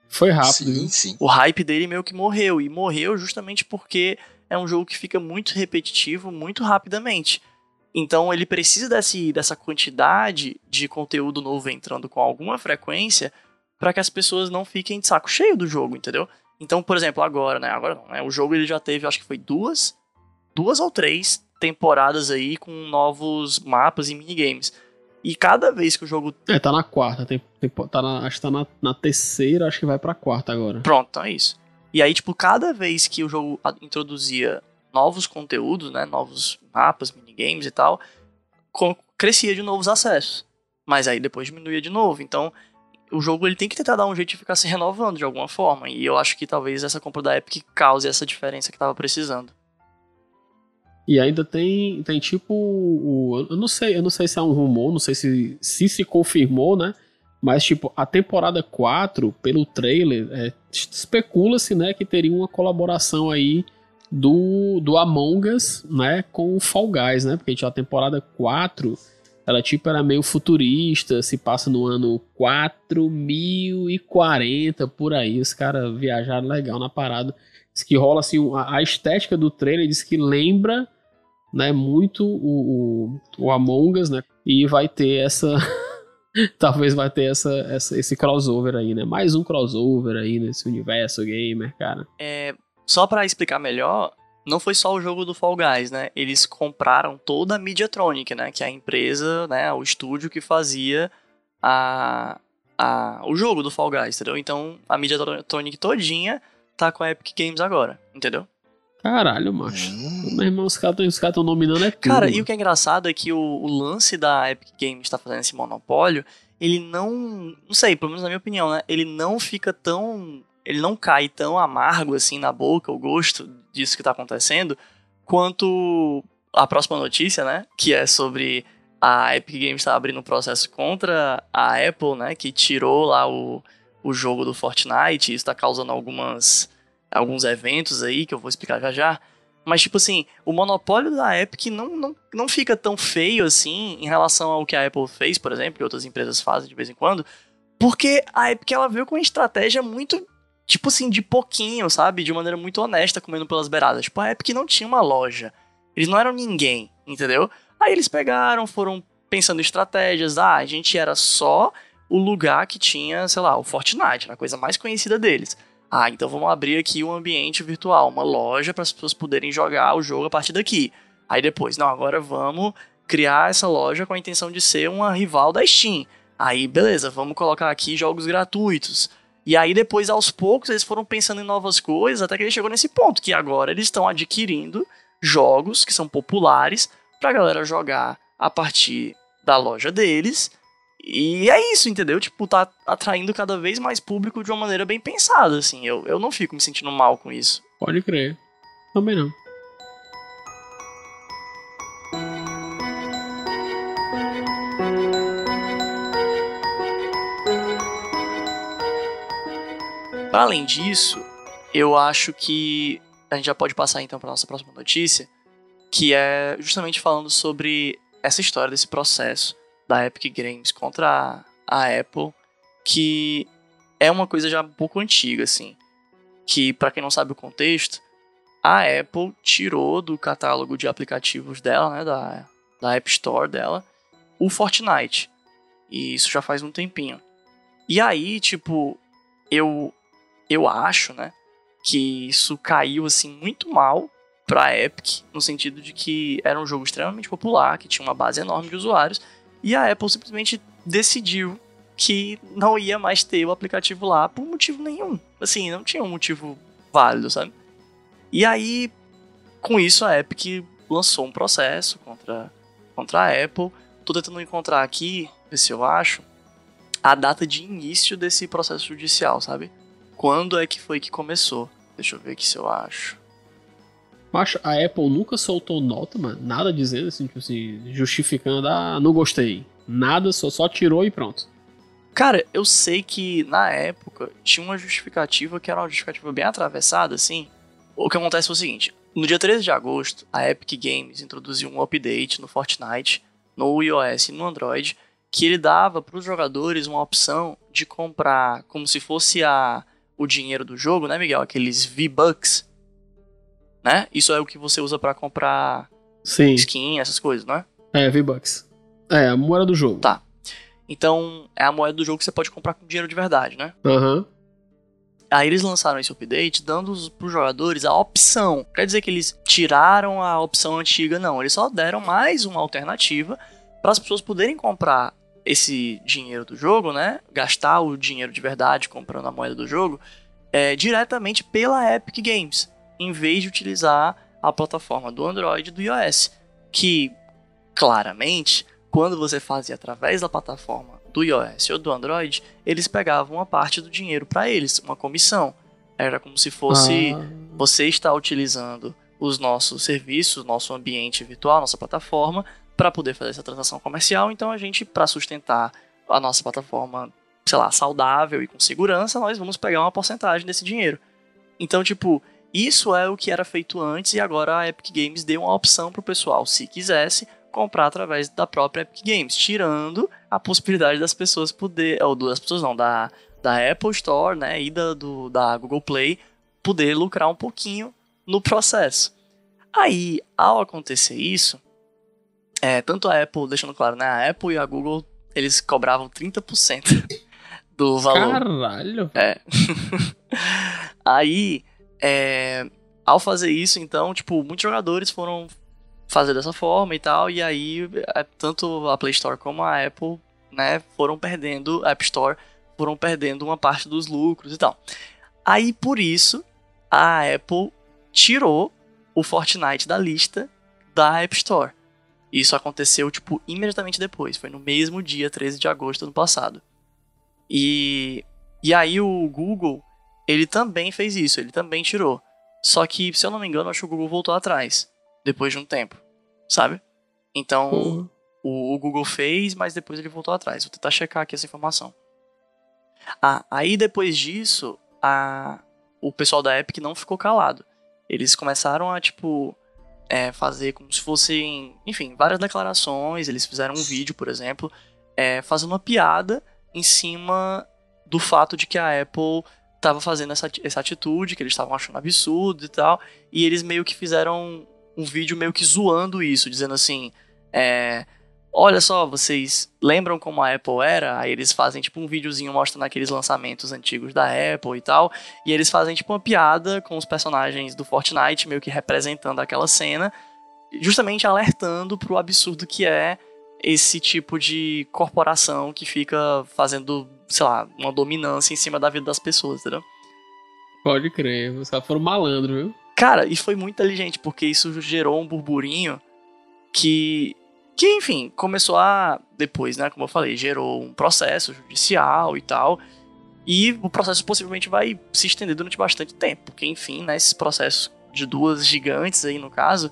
Foi rápido, sim, sim. O hype dele meio que morreu, e morreu justamente porque é um jogo que fica muito repetitivo muito rapidamente. Então ele precisa desse, dessa quantidade de conteúdo novo entrando com alguma frequência para que as pessoas não fiquem de saco cheio do jogo, entendeu? Então, por exemplo, agora, né? Agora não, né? O jogo ele já teve, acho que foi duas, duas ou três temporadas aí com novos mapas e minigames. E cada vez que o jogo. É, tá na quarta. Tem, tem, tá na, acho que tá na, na terceira, acho que vai pra quarta agora. Pronto, então é isso. E aí, tipo, cada vez que o jogo introduzia novos conteúdos, né? Novos mapas, minigames e tal, crescia de novos acessos. Mas aí depois diminuía de novo. Então, o jogo ele tem que tentar dar um jeito de ficar se renovando de alguma forma. E eu acho que talvez essa compra da Epic cause essa diferença que tava precisando. E ainda tem, tem tipo o, eu não sei, eu não sei se é um rumor, não sei se se, se confirmou, né? Mas tipo, a temporada 4, pelo trailer, é, especula-se, né, que teria uma colaboração aí do, do Among Us, né, com o Fall Guys, né? Porque a temporada 4 ela tipo era meio futurista, se passa no ano 4040 por aí. Os caras viajaram legal na parada. Diz que rola assim, a, estética do trailer diz que lembra, né, muito o, o, o Among Us, né? E vai ter essa talvez vai ter essa, essa, esse crossover aí, né? Mais um crossover aí nesse universo gamer, cara. É, só para explicar melhor, não foi só o jogo do Fall Guys, né? Eles compraram toda a Mediatronic, né? Que é a empresa, né? O estúdio que fazia a, a, o jogo do Fall Guys, entendeu? Então a Mediatronic todinha tá com a Epic Games agora, entendeu? Caralho, macho. Hum. Meu irmão, os caras estão nominando é tudo. Cara, e o que é engraçado é que o, o lance da Epic Games tá fazendo esse monopólio, ele não. Não sei, pelo menos na minha opinião, né? Ele não fica tão ele não cai tão amargo assim na boca, o gosto disso que tá acontecendo, quanto a próxima notícia, né? Que é sobre a Epic Games estar tá abrindo um processo contra a Apple, né? Que tirou lá o, o jogo do Fortnite. Isso tá causando algumas, alguns eventos aí que eu vou explicar já já. Mas, tipo assim, o monopólio da Epic não, não, não fica tão feio assim em relação ao que a Apple fez, por exemplo, e outras empresas fazem de vez em quando. Porque a Epic ela veio com uma estratégia muito tipo assim, de pouquinho, sabe? De maneira muito honesta, comendo pelas beiradas. Tipo, a Epic não tinha uma loja. Eles não eram ninguém, entendeu? Aí eles pegaram, foram pensando em estratégias. Ah, a gente era só o lugar que tinha, sei lá, o Fortnite, a coisa mais conhecida deles. Ah, então vamos abrir aqui um ambiente virtual, uma loja para as pessoas poderem jogar o jogo a partir daqui. Aí depois, não, agora vamos criar essa loja com a intenção de ser uma rival da Steam. Aí, beleza, vamos colocar aqui jogos gratuitos. E aí depois, aos poucos, eles foram pensando em novas coisas, até que ele chegou nesse ponto, que agora eles estão adquirindo jogos que são populares pra galera jogar a partir da loja deles. E é isso, entendeu? Tipo, tá atraindo cada vez mais público de uma maneira bem pensada, assim. Eu, eu não fico me sentindo mal com isso. Pode crer. Também não. Além disso, eu acho que a gente já pode passar então para nossa próxima notícia, que é justamente falando sobre essa história desse processo da Epic Games contra a, a Apple, que é uma coisa já um pouco antiga assim, que para quem não sabe o contexto, a Apple tirou do catálogo de aplicativos dela, né, da, da App Store dela, o Fortnite. E isso já faz um tempinho. E aí, tipo, eu eu acho, né, que isso caiu assim muito mal para Epic, no sentido de que era um jogo extremamente popular, que tinha uma base enorme de usuários, e a Apple simplesmente decidiu que não ia mais ter o aplicativo lá por motivo nenhum. Assim, não tinha um motivo válido, sabe? E aí, com isso, a Epic lançou um processo contra, contra a Apple. Tô tentando encontrar aqui, ver se eu acho, a data de início desse processo judicial, sabe? Quando é que foi que começou. Deixa eu ver aqui se eu acho. Mas a Apple nunca soltou nota, mano. Nada dizendo assim, tipo assim, justificando, ah, não gostei. Nada, só, só tirou e pronto. Cara, eu sei que na época tinha uma justificativa que era uma justificativa bem atravessada, assim. O que acontece foi o seguinte: no dia 13 de agosto, a Epic Games introduziu um update no Fortnite, no iOS e no Android, que ele dava para os jogadores uma opção de comprar como se fosse a, o dinheiro do jogo, né, Miguel? Aqueles V-Bucks, né? Isso é o que você usa para comprar Sim. skin, essas coisas, não é? É, V-Bucks. É, a moeda do jogo. Tá. Então, é a moeda do jogo que você pode comprar com dinheiro de verdade, né? Aham. Aí eles lançaram esse update dando para os jogadores a opção. Quer dizer que eles tiraram a opção antiga, não. Eles só deram mais uma alternativa para as pessoas poderem comprar esse dinheiro do jogo, né? Gastar o dinheiro de verdade comprando a moeda do jogo é, diretamente pela Epic Games, em vez de utilizar a plataforma do Android e do iOS. Que, claramente, quando você fazia através da plataforma do iOS ou do Android, eles pegavam uma parte do dinheiro para eles, uma comissão. Era como se fosse Ah. você está utilizando os nossos serviços, nosso ambiente virtual, nossa plataforma, para poder fazer essa transação comercial. Então a gente, para sustentar a nossa plataforma, sei lá, saudável e com segurança, nós vamos pegar uma porcentagem desse dinheiro. Então, tipo, isso é o que era feito antes e agora a Epic Games deu uma opção pro pessoal, se quisesse, comprar através da própria Epic Games, tirando a possibilidade das pessoas poder, ou das pessoas não, da, da Apple Store, né, e da, do, da Google Play poder lucrar um pouquinho no processo. Aí, ao acontecer isso, é, tanto a Apple, deixando claro, né, a Apple e a Google, eles cobravam 30% do valor. Caralho. Aí, é, ao fazer isso, então, tipo, muitos jogadores foram fazer dessa forma e tal, e aí é, tanto a Play Store como a Apple, né, foram perdendo, a App Store, foram perdendo uma parte dos lucros e tal. Aí, por isso, a Apple tirou o Fortnite da lista da App Store. Isso aconteceu, tipo, imediatamente depois. Foi no mesmo dia, 13 de agosto do ano passado. E, e aí o Google, ele também fez isso, ele também tirou. Só que, se eu não me engano, acho que o Google voltou atrás. Depois de um tempo, sabe? Então, Porra. o, o Google fez, mas depois ele voltou atrás. Vou tentar checar aqui essa informação. Ah, aí depois disso, a, o pessoal da Epic não ficou calado. Eles começaram a, tipo, é, fazer como se fossem, enfim, várias declarações. Eles fizeram um vídeo, por exemplo, é, fazendo uma piada em cima do fato de que a Apple estava fazendo essa, essa atitude, que eles estavam achando absurdo e tal. E eles meio que fizeram um vídeo meio que zoando isso, dizendo assim: é, Olha só, vocês lembram como a Apple era? Aí eles fazem tipo um videozinho mostrando aqueles lançamentos antigos da Apple e tal. E eles fazem tipo uma piada com os personagens do Fortnite, meio que representando aquela cena, justamente alertando pro absurdo que é esse tipo de corporação que fica fazendo, sei lá, uma dominância em cima da vida das pessoas, entendeu? Pode crer, os caras foram malandro, viu? Cara, e foi muito inteligente, porque isso gerou um burburinho que, que, enfim, começou a. Depois, né? Como eu falei, gerou um processo judicial e tal. E o processo possivelmente vai se estender durante bastante tempo. Porque, enfim, né, esses processos de duas gigantes aí, no caso,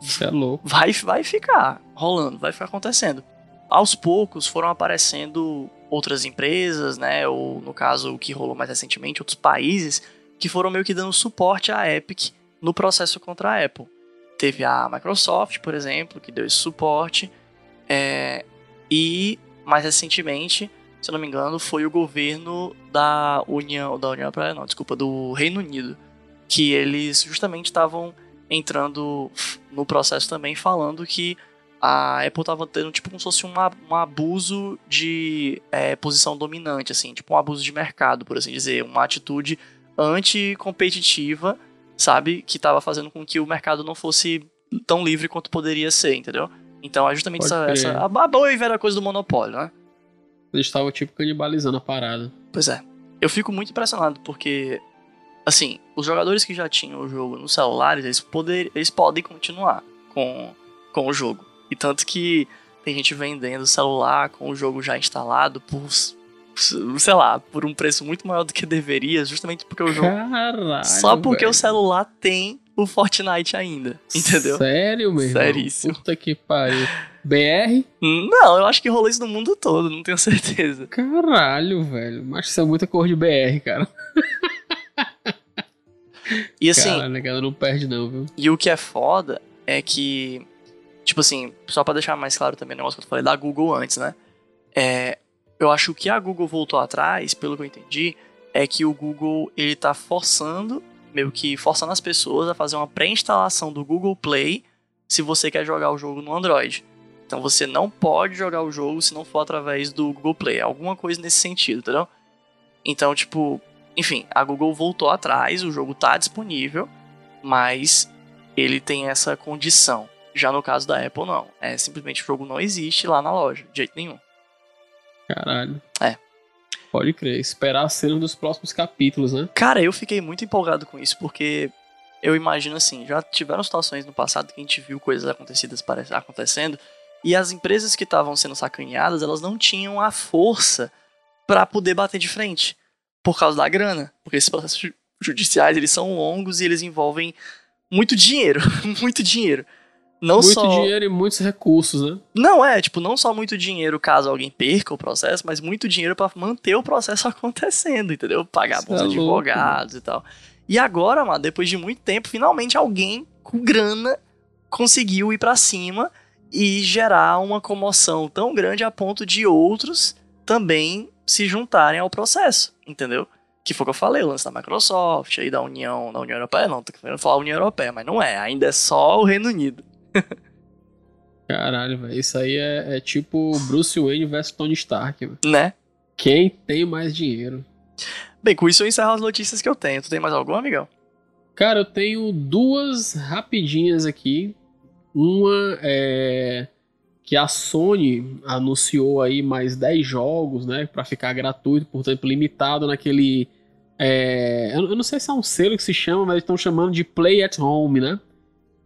Isso é louco. vai, vai ficar rolando, vai ficar acontecendo. Aos poucos foram aparecendo outras empresas, né? Ou no caso, o que rolou mais recentemente, outros países que foram meio que dando suporte à Epic no processo contra a Apple. Teve a Microsoft, por exemplo, que deu esse suporte. é, e mais recentemente, se eu não me engano, foi o governo da União, da União Europeia, não, desculpa, do Reino Unido, que eles justamente estavam entrando no processo também falando que a Apple estava tendo tipo como se fosse um, um abuso de é, posição dominante, assim, tipo um abuso de mercado, por assim dizer, uma atitude anticompetitiva, sabe, que estava fazendo com que o mercado não fosse tão livre quanto poderia ser, entendeu? Então é justamente Pode essa, essa a, a boa e velha coisa do monopólio, né? Eles estavam tipo canibalizando a parada. Pois é. Eu fico muito impressionado porque, assim, os jogadores que já tinham o jogo nos celulares, eles, poder, eles podem continuar com, com o jogo. E tanto que tem gente vendendo celular com o jogo já instalado por, sei lá, por um preço muito maior do que deveria, justamente porque o jogo. Caralho. Só porque velho. o celular tem o Fortnite ainda, entendeu? Sério, meu irmão? Seríssimo. Puta que pariu. BR? Não, eu acho que rolou isso no mundo todo, não tenho certeza. Caralho, velho. Mas isso é muita cor de BR, cara. E assim, Cara, a negada não perde não, viu? e o que é foda é que, tipo assim, só pra deixar mais claro também o negócio que eu falei da Google antes, né? É, eu acho que a Google voltou atrás, pelo que eu entendi, é que o Google ele tá forçando, meio que forçando as pessoas a fazer uma pré-instalação do Google Play se você quer jogar o jogo no Android. Então você não pode jogar o jogo se não for através do Google Play, alguma coisa nesse sentido, entendeu? Então, tipo, enfim, a Google voltou atrás, o jogo tá disponível, mas ele tem essa condição. Já no caso da Apple, não. É simplesmente o jogo não existe lá na loja, de jeito nenhum. Caralho. É. Pode crer. Esperar a cena dos próximos capítulos, né? Cara, eu fiquei muito empolgado com isso, porque eu imagino assim, já tiveram situações no passado que a gente viu coisas acontecidas acontecendo, e as empresas que estavam sendo sacaneadas, elas não tinham a força pra poder bater de frente, por causa da grana, porque esses processos ju- judiciais, eles são longos e eles envolvem muito dinheiro, muito dinheiro. Não Muito só dinheiro e muitos recursos, né? Não é, tipo, não só muito dinheiro caso alguém perca o processo, mas muito dinheiro pra manter o processo acontecendo, entendeu? Pagar bons é advogados e tal. E agora, mano, depois de muito tempo, finalmente alguém com grana conseguiu ir pra cima e gerar uma comoção tão grande a ponto de outros também se juntarem ao processo, entendeu? Que foi o que eu falei, o lance da Microsoft, aí da União, da União Europeia, não, tô querendo falar União Europeia, mas não é, ainda é só o Reino Unido. Caralho, velho. Isso aí é, é tipo Bruce Wayne versus Tony Stark, velho. Né? Quem tem mais dinheiro? Bem, com isso eu encerro as notícias que eu tenho. Tu tem mais alguma, Miguel? Cara, eu tenho duas rapidinhas aqui. Uma é que a Sony anunciou aí mais 10 jogos, né, Pra ficar gratuito, por tempo limitado naquele é, eu eu não sei se é um selo que se chama, mas eles estão chamando de Play at Home, né?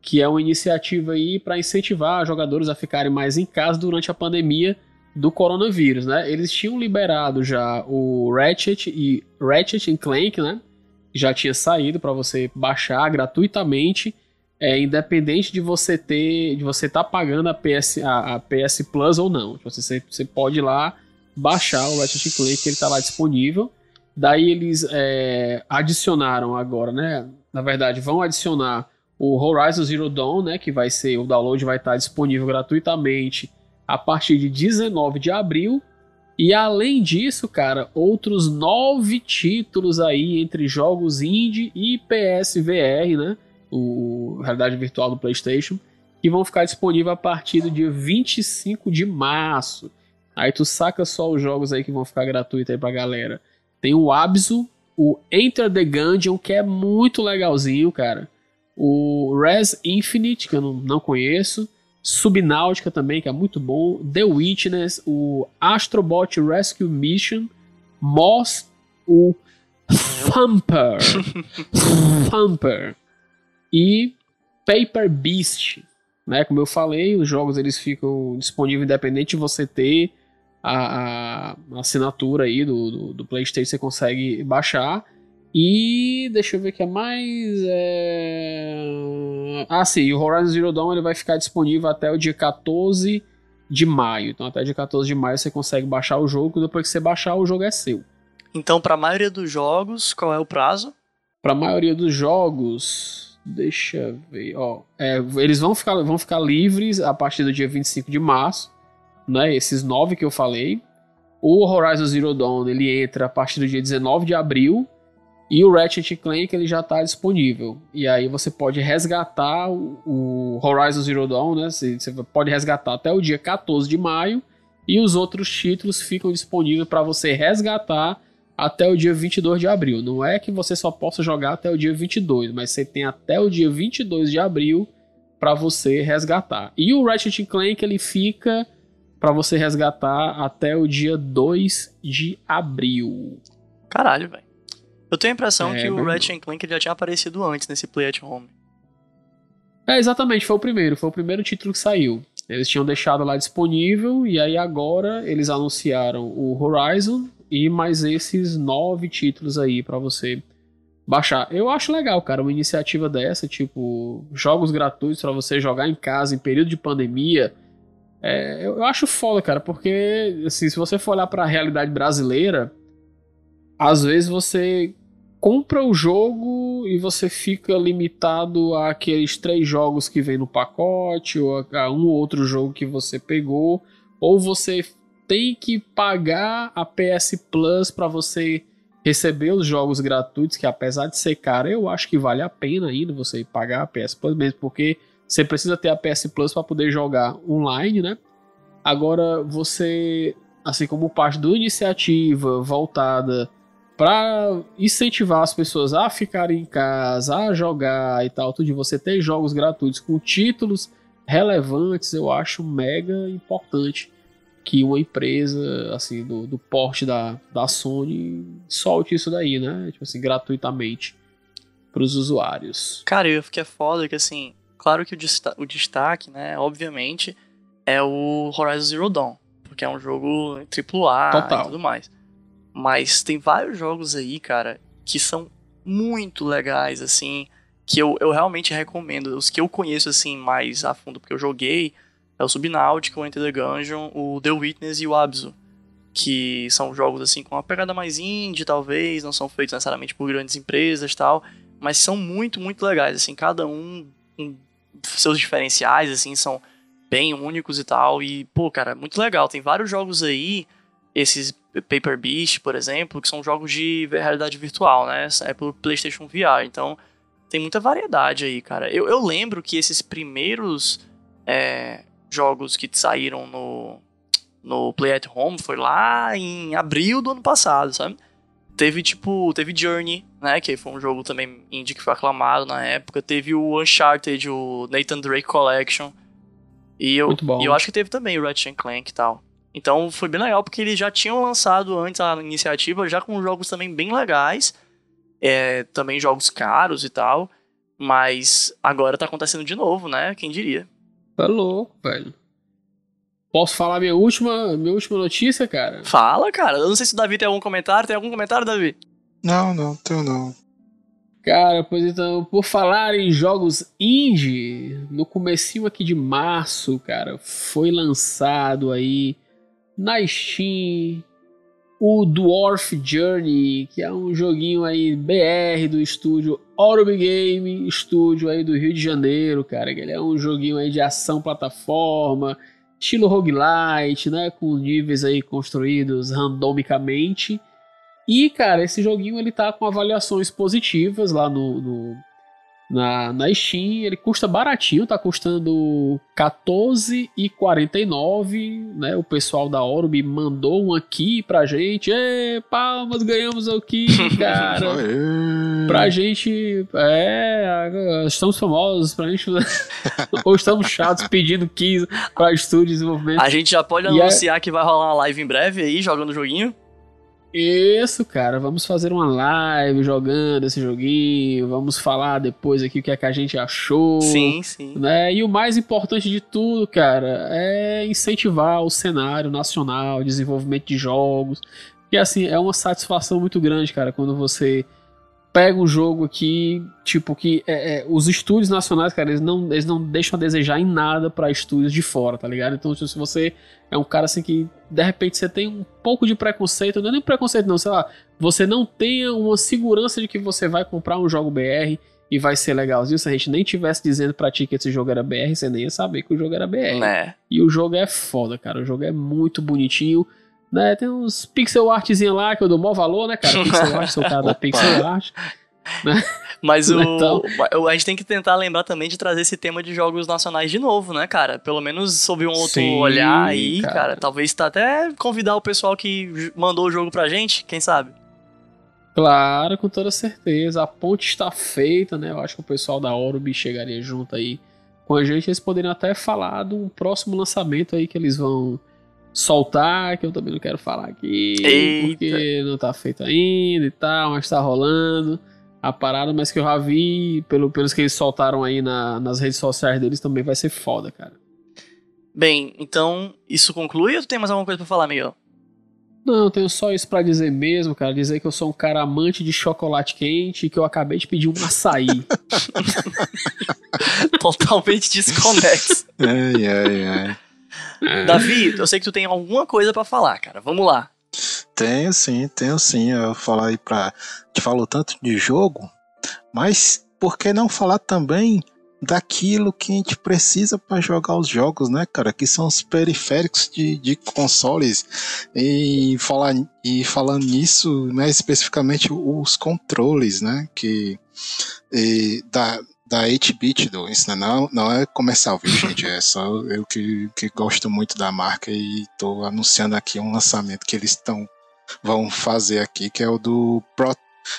Que é uma iniciativa aí para incentivar jogadores a ficarem mais em casa durante a pandemia do coronavírus, né? Eles tinham liberado já o Ratchet e Ratchet Clank, né? Já tinha saído para você baixar gratuitamente, é, independente de você ter, de você estar pagando a PS, a, a PS Plus ou não. Tipo, Você, você pode ir lá baixar o Ratchet Clank, que ele tá lá disponível. Daí eles é, adicionaram agora, né? Na verdade, vão adicionar o Horizon Zero Dawn, né? Que vai ser, o download vai estar disponível gratuitamente a partir de 19 de abril. E além disso, cara, outros nove títulos aí entre jogos indie e PSVR, né? O realidade virtual do PlayStation, que vão ficar disponíveis a partir do dia 25 de março. Aí tu saca só os jogos aí que vão ficar gratuitos aí pra galera. Tem o Abzu, o Enter the Gungeon, que é muito legalzinho, cara. O Res Infinite, que eu não, não conheço. Subnáutica também, que é muito bom. The Witness, o Astrobot Rescue Mission. Moss, o Thumper. Thumper. E Paper Beast. Né? Como eu falei, os jogos eles ficam disponíveis independente de você ter a, a assinatura aí do, do, do, PlayStation, você consegue baixar. E deixa eu ver o que é mais. É... Ah, sim, o Horizon Zero Dawn ele vai ficar disponível até o dia 14 de maio. Então, até dia 14 de maio você consegue baixar o jogo. Depois que você baixar, o jogo é seu. Então, para a maioria dos jogos, qual é o prazo? Para a maioria dos jogos, deixa eu ver, ó, é, eles vão ficar, vão ficar livres a partir do dia 25 de março, né, esses nove que eu falei. O Horizon Zero Dawn, ele entra a partir do dia 19 de abril, e o Ratchet Clank ele já está disponível. E aí você pode resgatar o, o Horizon Zero Dawn, né, você, você pode resgatar até o dia 14 de maio, e os outros títulos ficam disponíveis para você resgatar até o dia 22 de abril. Não é que você só possa jogar até o dia 22, mas você tem até o dia 22 de abril para você resgatar. E o Ratchet Clank ele fica para você resgatar até o dia 2 de abril. Caralho, velho. Eu tenho a impressão É, que o Ratchet Clank já tinha aparecido antes nesse Play at Home. É, exatamente, foi o primeiro, foi o primeiro título que saiu. Eles tinham deixado lá disponível e aí agora eles anunciaram o Horizon e mais esses nove títulos aí para você baixar. Eu acho legal, cara, uma iniciativa dessa, tipo, jogos gratuitos para você jogar em casa em período de pandemia. É, eu, eu, acho foda, cara, porque assim, se você for olhar para a realidade brasileira, às vezes você compra o jogo e você fica limitado àqueles três jogos que vem no pacote, ou a um ou outro jogo que você pegou, ou você tem que pagar a PS Plus para você receber os jogos gratuitos, que apesar de ser caro, eu acho que vale a pena ainda você pagar a PS Plus mesmo, porque você precisa ter a PS Plus para poder jogar online, né? Agora você, assim como parte da iniciativa voltada para incentivar as pessoas a ficarem em casa, a jogar e tal, tudo de você ter jogos gratuitos com títulos relevantes, eu acho mega importante que uma empresa assim do, do porte da, da Sony solte isso daí, né? Tipo assim, gratuitamente para os usuários. Cara, eu fiquei foda que assim, claro que o, desta o destaque, né, obviamente, é o Horizon Zero Dawn, porque é um jogo AAA Total. e tudo mais. Mas tem vários jogos aí, cara, que são muito legais, assim, que eu, eu realmente recomendo. Os que eu conheço, assim, mais a fundo, porque eu joguei, é o Subnautica, o Enter the Gungeon, o The Witness e o Abzu. Que são jogos, assim, com uma pegada mais indie, talvez, não são feitos necessariamente por grandes empresas tal, mas são muito, muito legais, assim, cada um com seus diferenciais, assim, são bem únicos e tal, e, pô, cara, muito legal. Tem vários jogos aí, esses Paper Beast, por exemplo, que são jogos de realidade virtual, né? É pro PlayStation VR. Então, tem muita variedade aí, cara. Eu, eu lembro que esses primeiros é, jogos que saíram no, no Play at Home foi lá em abril do ano passado, sabe? Teve, tipo, teve Journey, né? Que foi um jogo também indie que foi aclamado na época. Teve o Uncharted, o Nathan Drake Collection. E eu, e eu acho que teve também o Ratchet Clank e tal. Então foi bem legal porque eles já tinham lançado antes a iniciativa, já com jogos também bem legais, é, também jogos caros e tal, mas agora tá acontecendo de novo, né? Quem diria? Tá louco, velho. Posso falar minha última, minha última notícia, cara? Fala, cara. Eu não sei se o Davi tem algum comentário. Tem algum comentário, Davi? Não, não, tenho não. Cara, pois então, por falar em jogos indie, no comecinho aqui de março, cara, foi lançado aí na Steam, o Dwarf Journey, que é um joguinho aí BR do estúdio Orb Game, estúdio aí do Rio de Janeiro, cara. Ele é um joguinho aí de ação plataforma, estilo roguelite, né, com níveis aí construídos randomicamente. E, cara, esse joguinho ele tá com avaliações positivas lá no, no na, na Steam. Ele custa baratinho, tá custando R$14,49. Né? O pessoal da Orb mandou um aqui pra gente. Ê, palmas, ganhamos aqui, cara. pra gente. É, estamos famosos, pra gente. ou estamos chatos pedindo keys pra estúdio de desenvolvimento. A gente já pode e é anunciar é... que vai rolar uma live em breve aí, jogando o joguinho. Isso, cara. Vamos fazer uma live jogando esse joguinho. Vamos falar depois aqui o que é que a gente achou. Sim, sim. Né? E o mais importante de tudo, cara, é incentivar o cenário nacional, desenvolvimento de jogos. E assim, é uma satisfação muito grande, cara, quando você pega um jogo aqui, tipo, que é, é, os estúdios nacionais, cara, eles não, eles não deixam a desejar em nada para estúdios de fora, tá ligado? Então, se você é um cara assim que, de repente, você tem um pouco de preconceito, não é nem preconceito, não, sei lá, você não tenha uma segurança de que você vai comprar um jogo BR e vai ser legalzinho. Se a gente nem tivesse dizendo pra ti que esse jogo era BR, você nem ia saber que o jogo era BR. É. E o jogo é foda, cara. O jogo é muito bonitinho. Né? Tem uns pixel artzinho lá que eu dou maior valor, né, cara? Pixel art, sou o cara da pixel art. Né? Mas o, então... a gente tem que tentar lembrar também de trazer esse tema de jogos nacionais de novo, né, cara? Pelo menos sob um outro Sim, olhar aí, cara. cara. Talvez tá até convidar o pessoal que mandou o jogo pra gente, quem sabe? Claro, com toda certeza. A ponte está feita, né? Eu acho que o pessoal da Orbi chegaria junto aí com a gente. Eles poderiam até falar um próximo lançamento aí que eles vão soltar, que eu também não quero falar aqui, Eita. porque não tá feito ainda e tal, mas tá rolando a parada, mas que eu já vi, pelo, pelos que eles soltaram aí na, nas redes sociais deles, também vai ser foda, cara. Bem, então isso conclui ou tu tem mais alguma coisa pra falar, Miguel? Não, tenho só isso pra dizer mesmo, cara. Dizer que eu sou um cara amante de chocolate quente e que eu acabei de pedir um açaí. Totalmente desconexo. Ai, ai, ai. Davi, eu sei que tu tem alguma coisa pra falar, cara. Vamos lá. Tenho sim, tenho sim. Eu vou falar aí pra. Te falou tanto de jogo, mas por que não falar também daquilo que a gente precisa para jogar os jogos, né, cara? Que são os periféricos de, de consoles. E, falar, e falando nisso, mais especificamente os controles, né? Que e, da, da 8-bit do isso não, não é comercial, viu, gente? É só eu que, que gosto muito da marca e tô anunciando aqui um lançamento que eles estão vão fazer aqui, que é o do Pro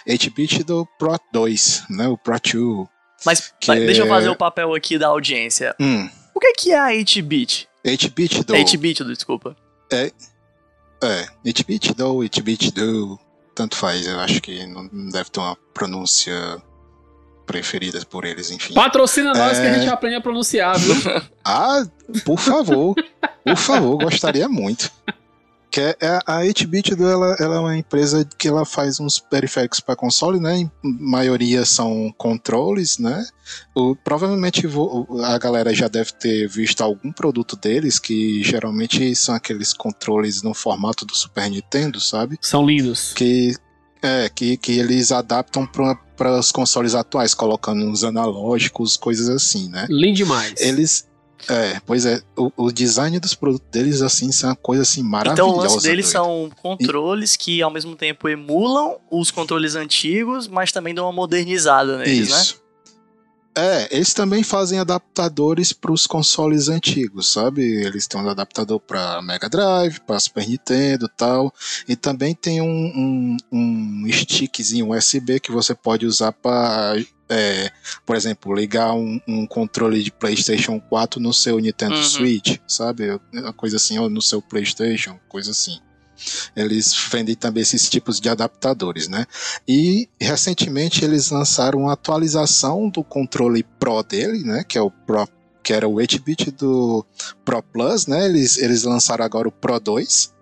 8-bit do Pro 2, né? O Pro 2. Mas mas deixa eu é- fazer o papel aqui da audiência. Hum, O que que é a 8-bit? 8-bit do 8-bit, desculpa. É, 8-bit do, 8-bit do, tanto faz, eu acho que não deve ter uma pronúncia preferida por eles, enfim. Patrocina nós que a É. gente aprende a pronunciar, viu? Ah, por favor, por favor, gostaria muito. Que é, é a 8-bit do, ela, ela é uma empresa que ela faz uns periféricos para console, né? Em maioria são controles, né? O- provavelmente vo- a galera já deve ter visto algum produto deles que geralmente são aqueles controles no formato do Super Nintendo, sabe? São lindos. que é que, que eles adaptam para os consoles atuais, colocando uns analógicos, coisas assim, né? Lindo demais. Eles é, pois é, o, o design dos produtos deles assim são uma coisa assim maravilhosa. Então o lance deles doido. são controles que ao mesmo tempo emulam os controles antigos, mas também dão uma modernizada neles, né? É, eles também fazem adaptadores para os consoles antigos, sabe? Eles têm um adaptador para Mega Drive, para Super Nintendo e tal. E também tem um, um, um stickzinho USB que você pode usar para, por exemplo, ligar um, um controle de PlayStation 4 no seu Nintendo Uhum. Switch, sabe? Uma coisa assim, ou no seu PlayStation, coisa assim. Eles vendem também esses tipos de adaptadores, né? E recentemente eles lançaram uma atualização do controle Pro dele, né? Que é o Pro, que era o 8-bit do Pro Plus, né? Eles, eles lançaram agora o Pro 2,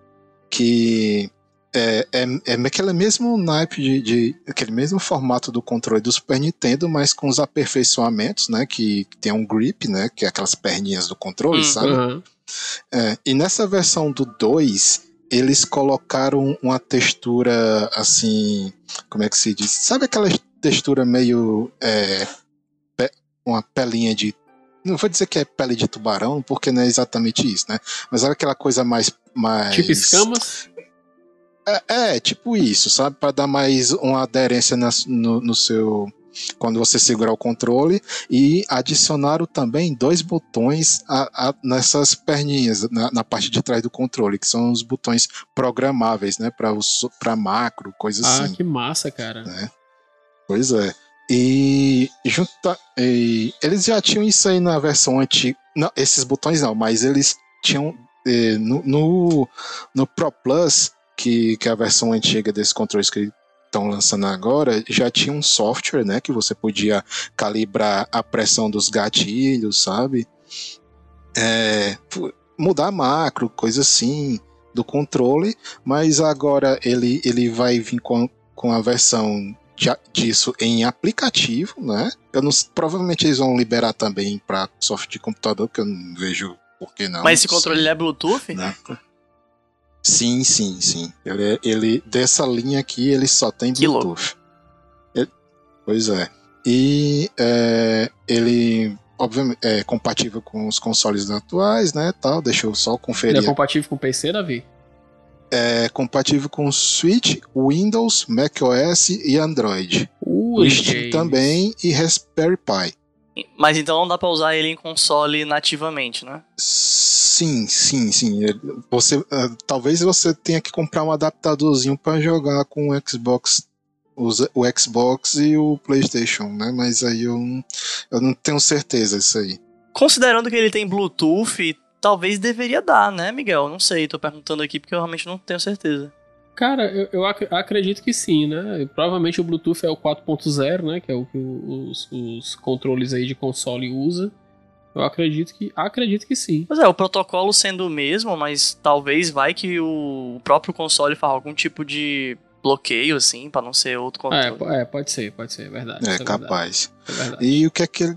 que é, é, é aquele mesmo naipe de, de- aquele mesmo formato do controle do Super Nintendo, mas com os aperfeiçoamentos, né? Que, que tem um grip, né? Que é aquelas perninhas do controle, Hum. sabe? É, e nessa versão do 2, eles colocaram uma textura assim. Como é que se diz? Sabe aquela textura meio. é, uma pelinha de. Não vou dizer que é pele de tubarão, porque não é exatamente isso, né? Mas sabe aquela coisa mais. mais Tipo escamas. é, é, tipo isso, sabe? Para dar mais uma aderência nas- no, no seu. Quando você segurar o controle. E adicionaram também dois botões a- a- nessas perninhas, na, na parte de trás do controle, que são os botões programáveis, né? Para macro, coisa Ah, assim. que massa, cara. né? Pois é. E, junta, e eles já tinham isso aí na versão antiga. Não, esses botões não, mas eles tinham eh, no, no, no Pro Plus, que, que é a versão antiga desses controles que estão lançando agora, já tinha um software, né, que você podia calibrar a pressão dos gatilhos, sabe? É, mudar macro, coisa assim, do controle, mas agora ele, ele vai vir com, com a versão de- disso em aplicativo, né? Eu não, provavelmente eles vão liberar também para software de computador, que eu não vejo por que não. Mas esse controle é Bluetooth? né? Sim, sim, sim. Ele, é- ele dessa linha aqui ele só tem Que Bluetooth. Ele- pois é. E é, ele obviamente é compatível com os consoles atuais, né? Tal. Deixa eu só Ele conferir. é compatível com PC, Davi? É compatível com Switch, Windows, macOS e Android. O Ui, Steam também e Raspberry Pi. Mas então não dá pra usar ele em console nativamente, né? Sim, sim, sim. Você, ah, talvez você tenha que comprar um adaptadorzinho para jogar com o Xbox, o Xbox e o PlayStation, né? Mas aí eu não, eu não tenho certeza disso aí. Considerando que ele tem Bluetooth, talvez deveria dar, né, Miguel? Não sei, tô perguntando aqui porque eu realmente não tenho certeza. Cara, eu, eu ac- acredito que sim, né? Provavelmente o Bluetooth é o 4.0, né? Que é o que os, os controles aí de console usa. Eu acredito que acredito que sim. Pois é, o protocolo sendo o mesmo, mas talvez vai que o próprio console faça algum tipo de bloqueio, assim, para não ser outro controle. É, é, pode ser, pode ser, é verdade. É, é capaz. Verdade. É e o que é que ele,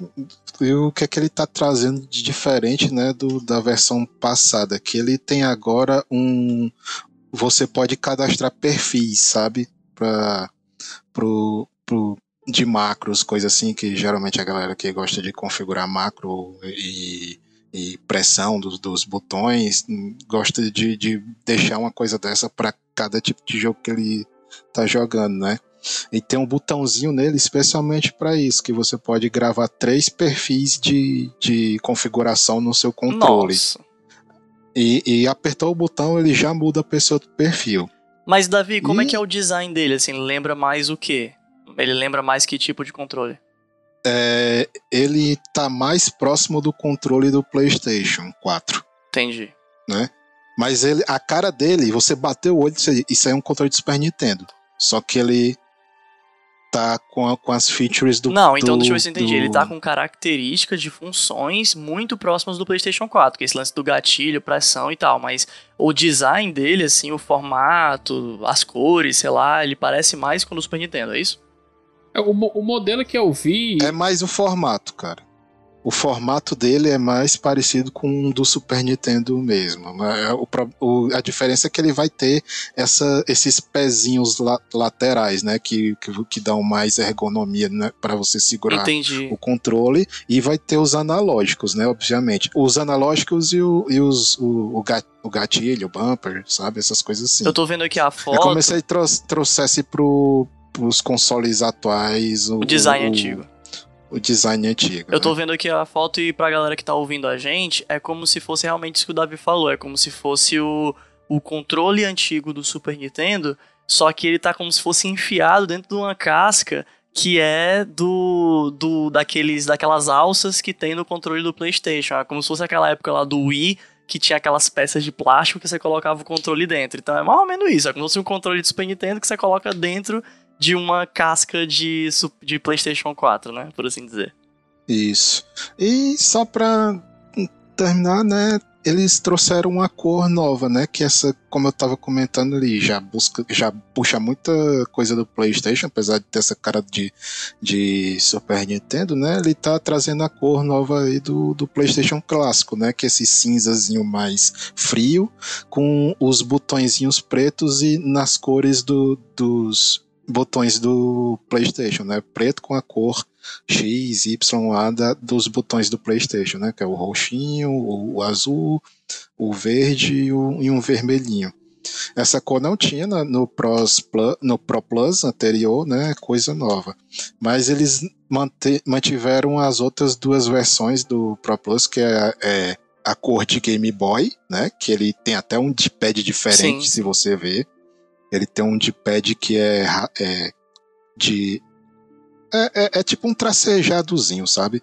e o que é que ele tá trazendo de diferente, né, do, da versão passada? Que ele tem agora um. Você pode cadastrar perfis, sabe? Para pro, pro, de macros, coisa assim, que geralmente a galera que gosta de configurar macro e, e pressão dos, dos botões gosta de, de deixar uma coisa dessa para cada tipo de jogo que ele tá jogando, né? E tem um botãozinho nele especialmente para isso, que você pode gravar três perfis de, de configuração no seu controle. Nossa. E, e apertou o botão, ele já muda para esse outro perfil. Mas, Davi, como é e... é que é o design dele? Assim, lembra mais o quê? Ele lembra mais que tipo de controle? É, ele tá mais próximo do controle do PlayStation 4. Entendi. Né? Mas ele, a cara dele, você bateu o olho, isso aí é um controle de Super Nintendo. Só que ele tá com, a, com as features do. Não, então do, deixa eu ver se eu entendi. Do... Ele tá com características de funções muito próximas do PlayStation 4, que é esse lance do gatilho, pressão e tal. Mas o design dele, assim, o formato, as cores, sei lá, ele parece mais com o do Super Nintendo, é isso? É, o, o modelo que eu vi. É mais o formato, cara o formato dele é mais parecido com um do Super Nintendo mesmo. Né? O, o, a diferença é que ele vai ter essa, esses pezinhos la, laterais, né? Que, que, que, dão mais ergonomia né? para você segurar Entendi. o controle. E vai ter os analógicos, né? Obviamente. Os analógicos e, o, e os, o, o gatilho, o bumper, sabe? Essas coisas assim. Eu tô vendo aqui a foto. É como se ele trouxesse pro, pros consoles atuais o, o design antigo o design antigo. Eu tô né? vendo aqui a foto e pra galera que tá ouvindo a gente, é como se fosse realmente isso que o Davi falou, é como se fosse o, o controle antigo do Super Nintendo, só que ele tá como se fosse enfiado dentro de uma casca que é do, do daqueles daquelas alças que tem no controle do PlayStation, é como se fosse aquela época lá do Wii que tinha aquelas peças de plástico que você colocava o controle dentro. Então é mais ou menos isso, é como se fosse um controle de Super Nintendo que você coloca dentro de uma casca de, de PlayStation 4, né? Por assim dizer. Isso. E só pra terminar, né? Eles trouxeram uma cor nova, né? Que essa, como eu tava comentando ali, já busca, já puxa muita coisa do PlayStation, apesar de ter essa cara de, de Super Nintendo, né? Ele tá trazendo a cor nova aí do, do PlayStation clássico, né? Que é esse cinzazinho mais frio, com os botõezinhos pretos e nas cores do, dos botões do PlayStation, né? Preto com a cor X, Y, A da, dos botões do PlayStation, né? Que é o roxinho, o, o azul, o verde e, o, e, um vermelhinho. Essa cor não tinha no, no, Pros Plus, no Pro Plus anterior, né? Coisa nova. Mas eles mante, mantiveram as outras duas versões do Pro Plus, que é, é a cor de Game Boy, né? Que ele tem até um D-pad diferente, Sim. se você ver. Ele tem um D-pad que é, é de. É, é, é, tipo um tracejadozinho, sabe?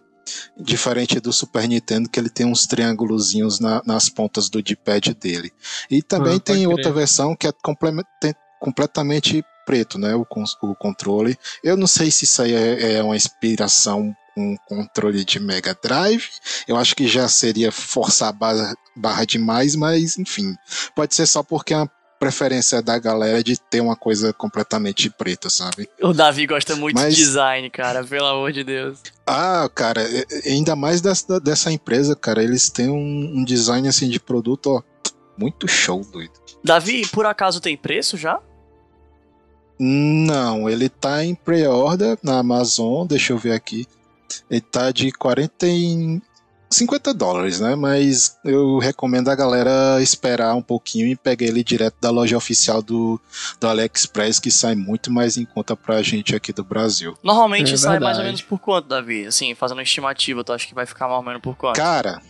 Diferente do Super Nintendo, que ele tem uns triângulozinhos na, nas pontas do D-pad dele. E também ah, tem outra versão que é completamente preto, né? O, o controle. Eu não sei se isso aí é, é uma inspiração um controle de Mega Drive. Eu acho que já seria forçar a barra, barra demais, mas enfim. Pode ser só porque é uma preferência da galera de ter uma coisa completamente preta, sabe? O Davi gosta muito Mas... de design, cara, pelo amor de Deus. Ah, cara, ainda mais dessa, dessa empresa, cara, eles têm um, um design assim de produto, ó, muito show, doido. Davi, por acaso tem preço já? Não, ele tá em pre-order na Amazon, deixa eu ver aqui. Ele tá de 40 50 dólares, né? Mas eu recomendo a galera esperar um pouquinho e pegar ele direto da loja oficial do, do AliExpress, que sai muito mais em conta pra gente aqui do Brasil. Normalmente é sai mais ou menos por quanto, Davi? Assim, fazendo uma estimativa, tu acha que vai ficar mais ou menos por quanto? Cara,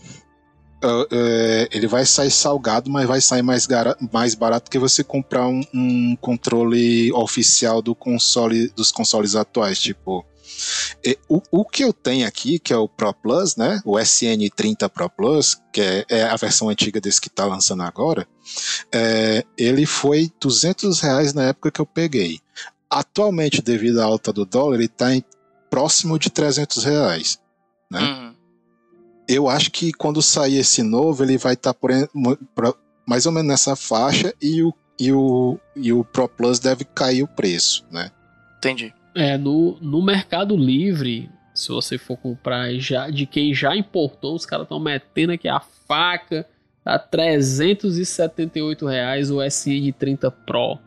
Uh, uh, ele vai sair salgado, mas vai sair mais, mais barato que você comprar um, um, controle oficial do console, dos consoles atuais, tipo o, o que eu tenho aqui, que é o Pro Plus, né? O SN30 Pro Plus, que é, é a versão antiga desse que está lançando agora, é, ele foi 200 reais na época que eu peguei. Atualmente, devido à alta do dólar, ele está próximo de 300 reais, né? Uhum. eu acho que quando sair esse novo, ele vai estar tá por, por, mais ou menos nessa faixa e o, e, o, e o Pro Plus deve cair o preço, né? Entendi. É, no, no Mercado Livre, se você for comprar já de quem já importou, os caras estão metendo aqui a faca a 378 reais o SN30 Pro.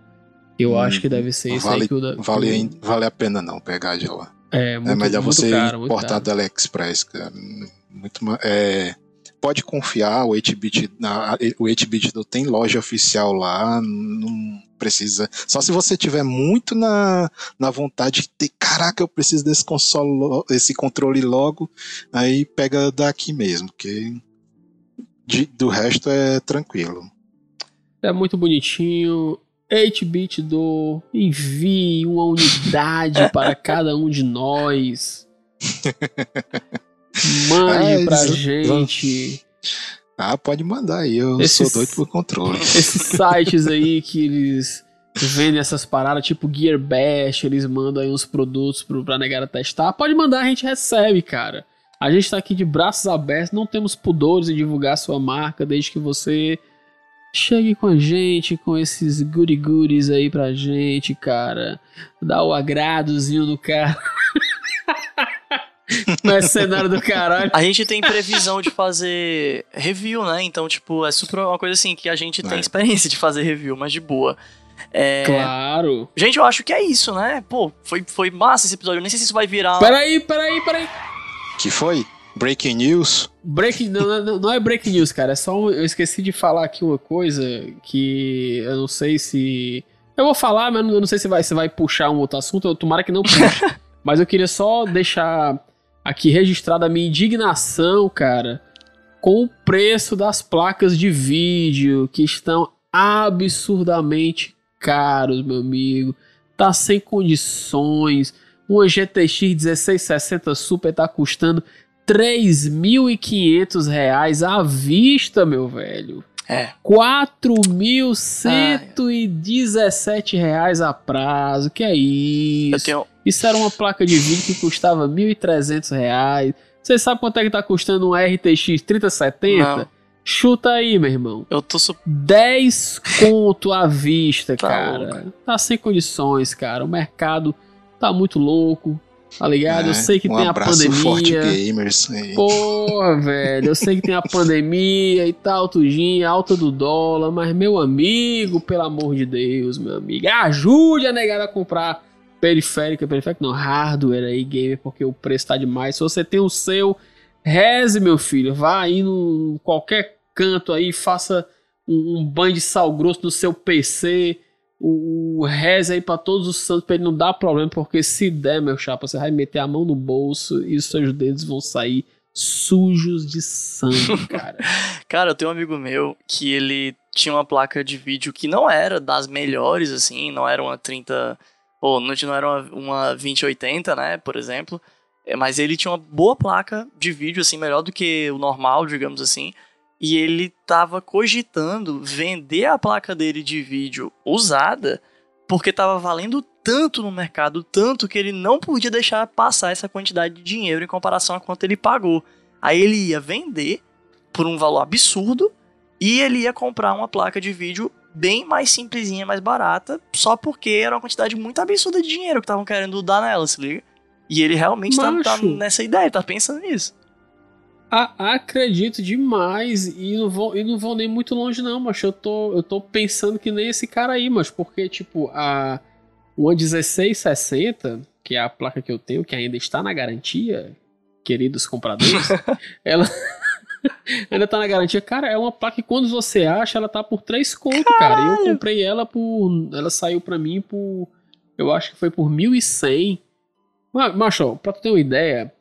Eu hum, acho que deve ser esse vale, aí que o da, vale, vale a pena não pegar de lá. É, muito, é melhor muito você caro, importar da AliExpress, cara. Muito, é, pode confiar, o 8-bit, o 8-bit tem loja oficial lá, não precisa. Só se você tiver muito na, na vontade de ter, caraca, eu preciso desse console, esse controle logo, aí pega daqui mesmo, que de, do resto é tranquilo. É muito bonitinho. 8-bit do envie uma unidade para cada um de nós. Mande ah, pra gente. Ah, pode mandar aí, eu esses, sou doido por controle. Esses sites aí que eles vendem essas paradas, tipo Gearbest, eles mandam aí uns produtos pro, pra negar testar. Pode mandar, a gente recebe, cara. A gente tá aqui de braços abertos, não temos pudores em divulgar sua marca, desde que você chegue com a gente, com esses goody goodies aí pra gente, cara. Dá o agradozinho no cara. Mercenário do caralho. A gente tem previsão de fazer review, né? Então, tipo, é super uma coisa assim que a gente é. tem experiência de fazer review, mas de boa. É... Claro. Gente, eu acho que é isso, né? Pô, foi, foi massa esse episódio. Eu nem sei se isso vai virar. Peraí, peraí, peraí. Que foi? Breaking news? Breaking, não, não, não é breaking news, cara. É só um, eu esqueci de falar aqui uma coisa que eu não sei se. Eu vou falar, mas eu não sei se vai, se vai puxar um outro assunto. Eu tomara que não puxe. mas eu queria só deixar aqui registrada a minha indignação, cara, com o preço das placas de vídeo que estão absurdamente caros, meu amigo. Tá sem condições. Uma GTX 1660 Super tá custando 3.500 reais à vista, meu velho. É. 4.117 reais a prazo. Que é isso? Tenho... Isso era uma placa de vídeo que custava 1.300 reais. Você sabe quanto é que tá custando um RTX 3070? Não. Chuta aí, meu irmão. Eu tô su... 10 conto à vista, tá cara. Louco. Tá sem condições, cara. O mercado tá muito louco. Tá ligado? É, eu sei que um tem a pandemia. Forte gamers aí. Porra, velho. Eu sei que tem a pandemia e tal, tudinho, alta do dólar, mas meu amigo, pelo amor de Deus, meu amigo, ajude a negada a comprar periférica, periférica não, hardware aí, gamer, porque o preço tá demais. Se você tem o seu, reze, meu filho, vá aí no qualquer canto aí, faça um, um banho de sal grosso no seu PC o, o reza aí para todos os santos para ele não dar problema, porque se der, meu chapa, você vai meter a mão no bolso e os seus dedos vão sair sujos de sangue, cara. cara, eu tenho um amigo meu que ele tinha uma placa de vídeo que não era das melhores, assim, não era uma 30. Ou não, não era uma, uma 2080, né, por exemplo. É, mas ele tinha uma boa placa de vídeo, assim, melhor do que o normal, digamos assim e ele estava cogitando vender a placa dele de vídeo usada porque estava valendo tanto no mercado, tanto que ele não podia deixar passar essa quantidade de dinheiro em comparação a quanto ele pagou. Aí ele ia vender por um valor absurdo e ele ia comprar uma placa de vídeo bem mais simplesinha, mais barata, só porque era uma quantidade muito absurda de dinheiro que estavam querendo dar nela, se liga? E ele realmente tá, tá nessa ideia, tá pensando nisso. A, acredito demais e não vou, e não vou nem muito longe não, mas eu tô, eu tô pensando que nem esse cara aí, mas porque tipo a uma 1660, que é a placa que eu tenho, que ainda está na garantia, queridos compradores, ela ainda tá na garantia. Cara, é uma placa que quando você acha, ela tá por 3 conto, cara. E eu comprei ela por ela saiu para mim por eu acho que foi por 1100. Mas, macho, pra tu ter uma ideia,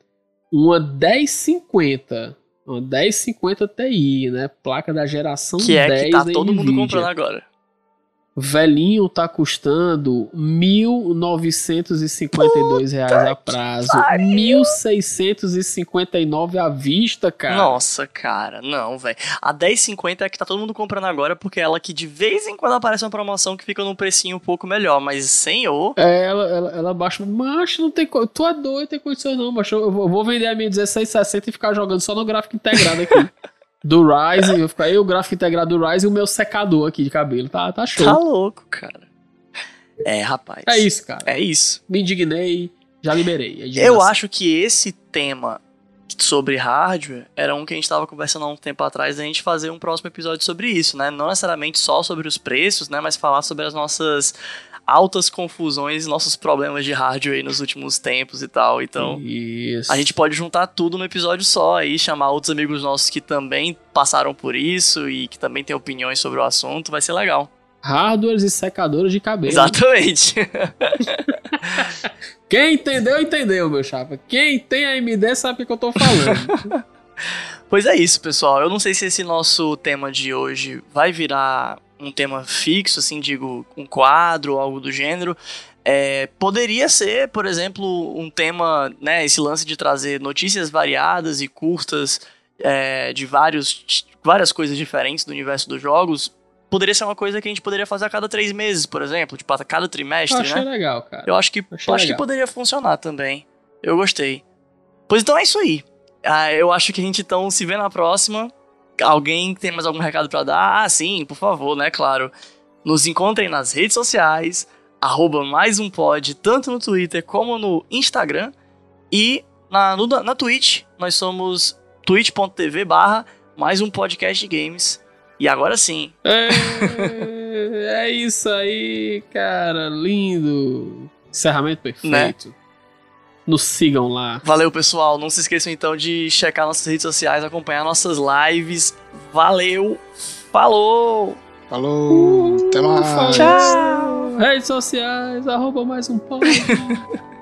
uma 1050, uma 1050 Ti, né? Placa da geração que 10 é que tá todo mundo comprando agora. Velhinho tá custando 1.952 reais a prazo. R$ 1.659 à vista, cara. Nossa, cara, não, velho. A 10,50 é que tá todo mundo comprando agora, porque é ela que de vez em quando aparece uma promoção que fica num precinho um pouco melhor, mas senhor. É, ela, ela, ela baixa. Macho, não tem. Tu é doido, tem condições não, macho. Eu vou eu vou vender a minha 1660 e ficar jogando só no gráfico integrado aqui. do Ryze, eu ficar aí o gráfico integrado do Ryze e o meu secador aqui de cabelo. Tá, tá show. Tá louco, cara. É, rapaz. É isso, cara. É isso. Me indignei, já liberei. A Eu acho que esse tema sobre hardware era um que a gente estava conversando há um tempo atrás da gente fazer um próximo episódio sobre isso, né? Não necessariamente só sobre os preços, né? Mas falar sobre as nossas altas confusões, nossos problemas de hardware aí nos últimos tempos e tal. Então, Isso. a gente pode juntar tudo no episódio só aí, chamar outros amigos nossos que também passaram por isso e que também têm opiniões sobre o assunto, vai ser legal. Hardwares e secadores de cabelo. Exatamente. Quem entendeu, entendeu, meu chapa. Quem tem AMD sabe o que eu tô falando. Pois é isso, pessoal. Eu não sei se esse nosso tema de hoje vai virar um tema fixo, assim, digo, um quadro ou algo do gênero. É, poderia ser, por exemplo, um tema, né, esse lance de trazer notícias variadas e curtas é, de vários, várias coisas diferentes do universo dos jogos. Poderia ser uma coisa que a gente poderia fazer a cada três meses, por exemplo, tipo, a cada eu trimestre, achei né? legal, cara. Eu acho que, Achei acho que poderia funcionar também. Eu gostei. Pois então é isso aí. Ah, eu acho que a gente então se vê na próxima. Alguém tem mais algum recado pra dar? Ah, sim, por favor, né? Claro. Nos encontrem nas redes sociais, arroba mais um pod, tanto no Twitter como no Instagram. E na, no- na Twitch, nós somos twitch.tv barra mais um podcast de games. E agora sim, É, é isso aí, cara. Lindo. Encerramento perfeito. Nos sigam lá. Valeu, pessoal. Não se esqueçam então de checar nossas redes sociais, acompanhar nossas lives. Valeu. Falou. Falou, até mais. Tchau. Redes sociais, arroba mais um pode.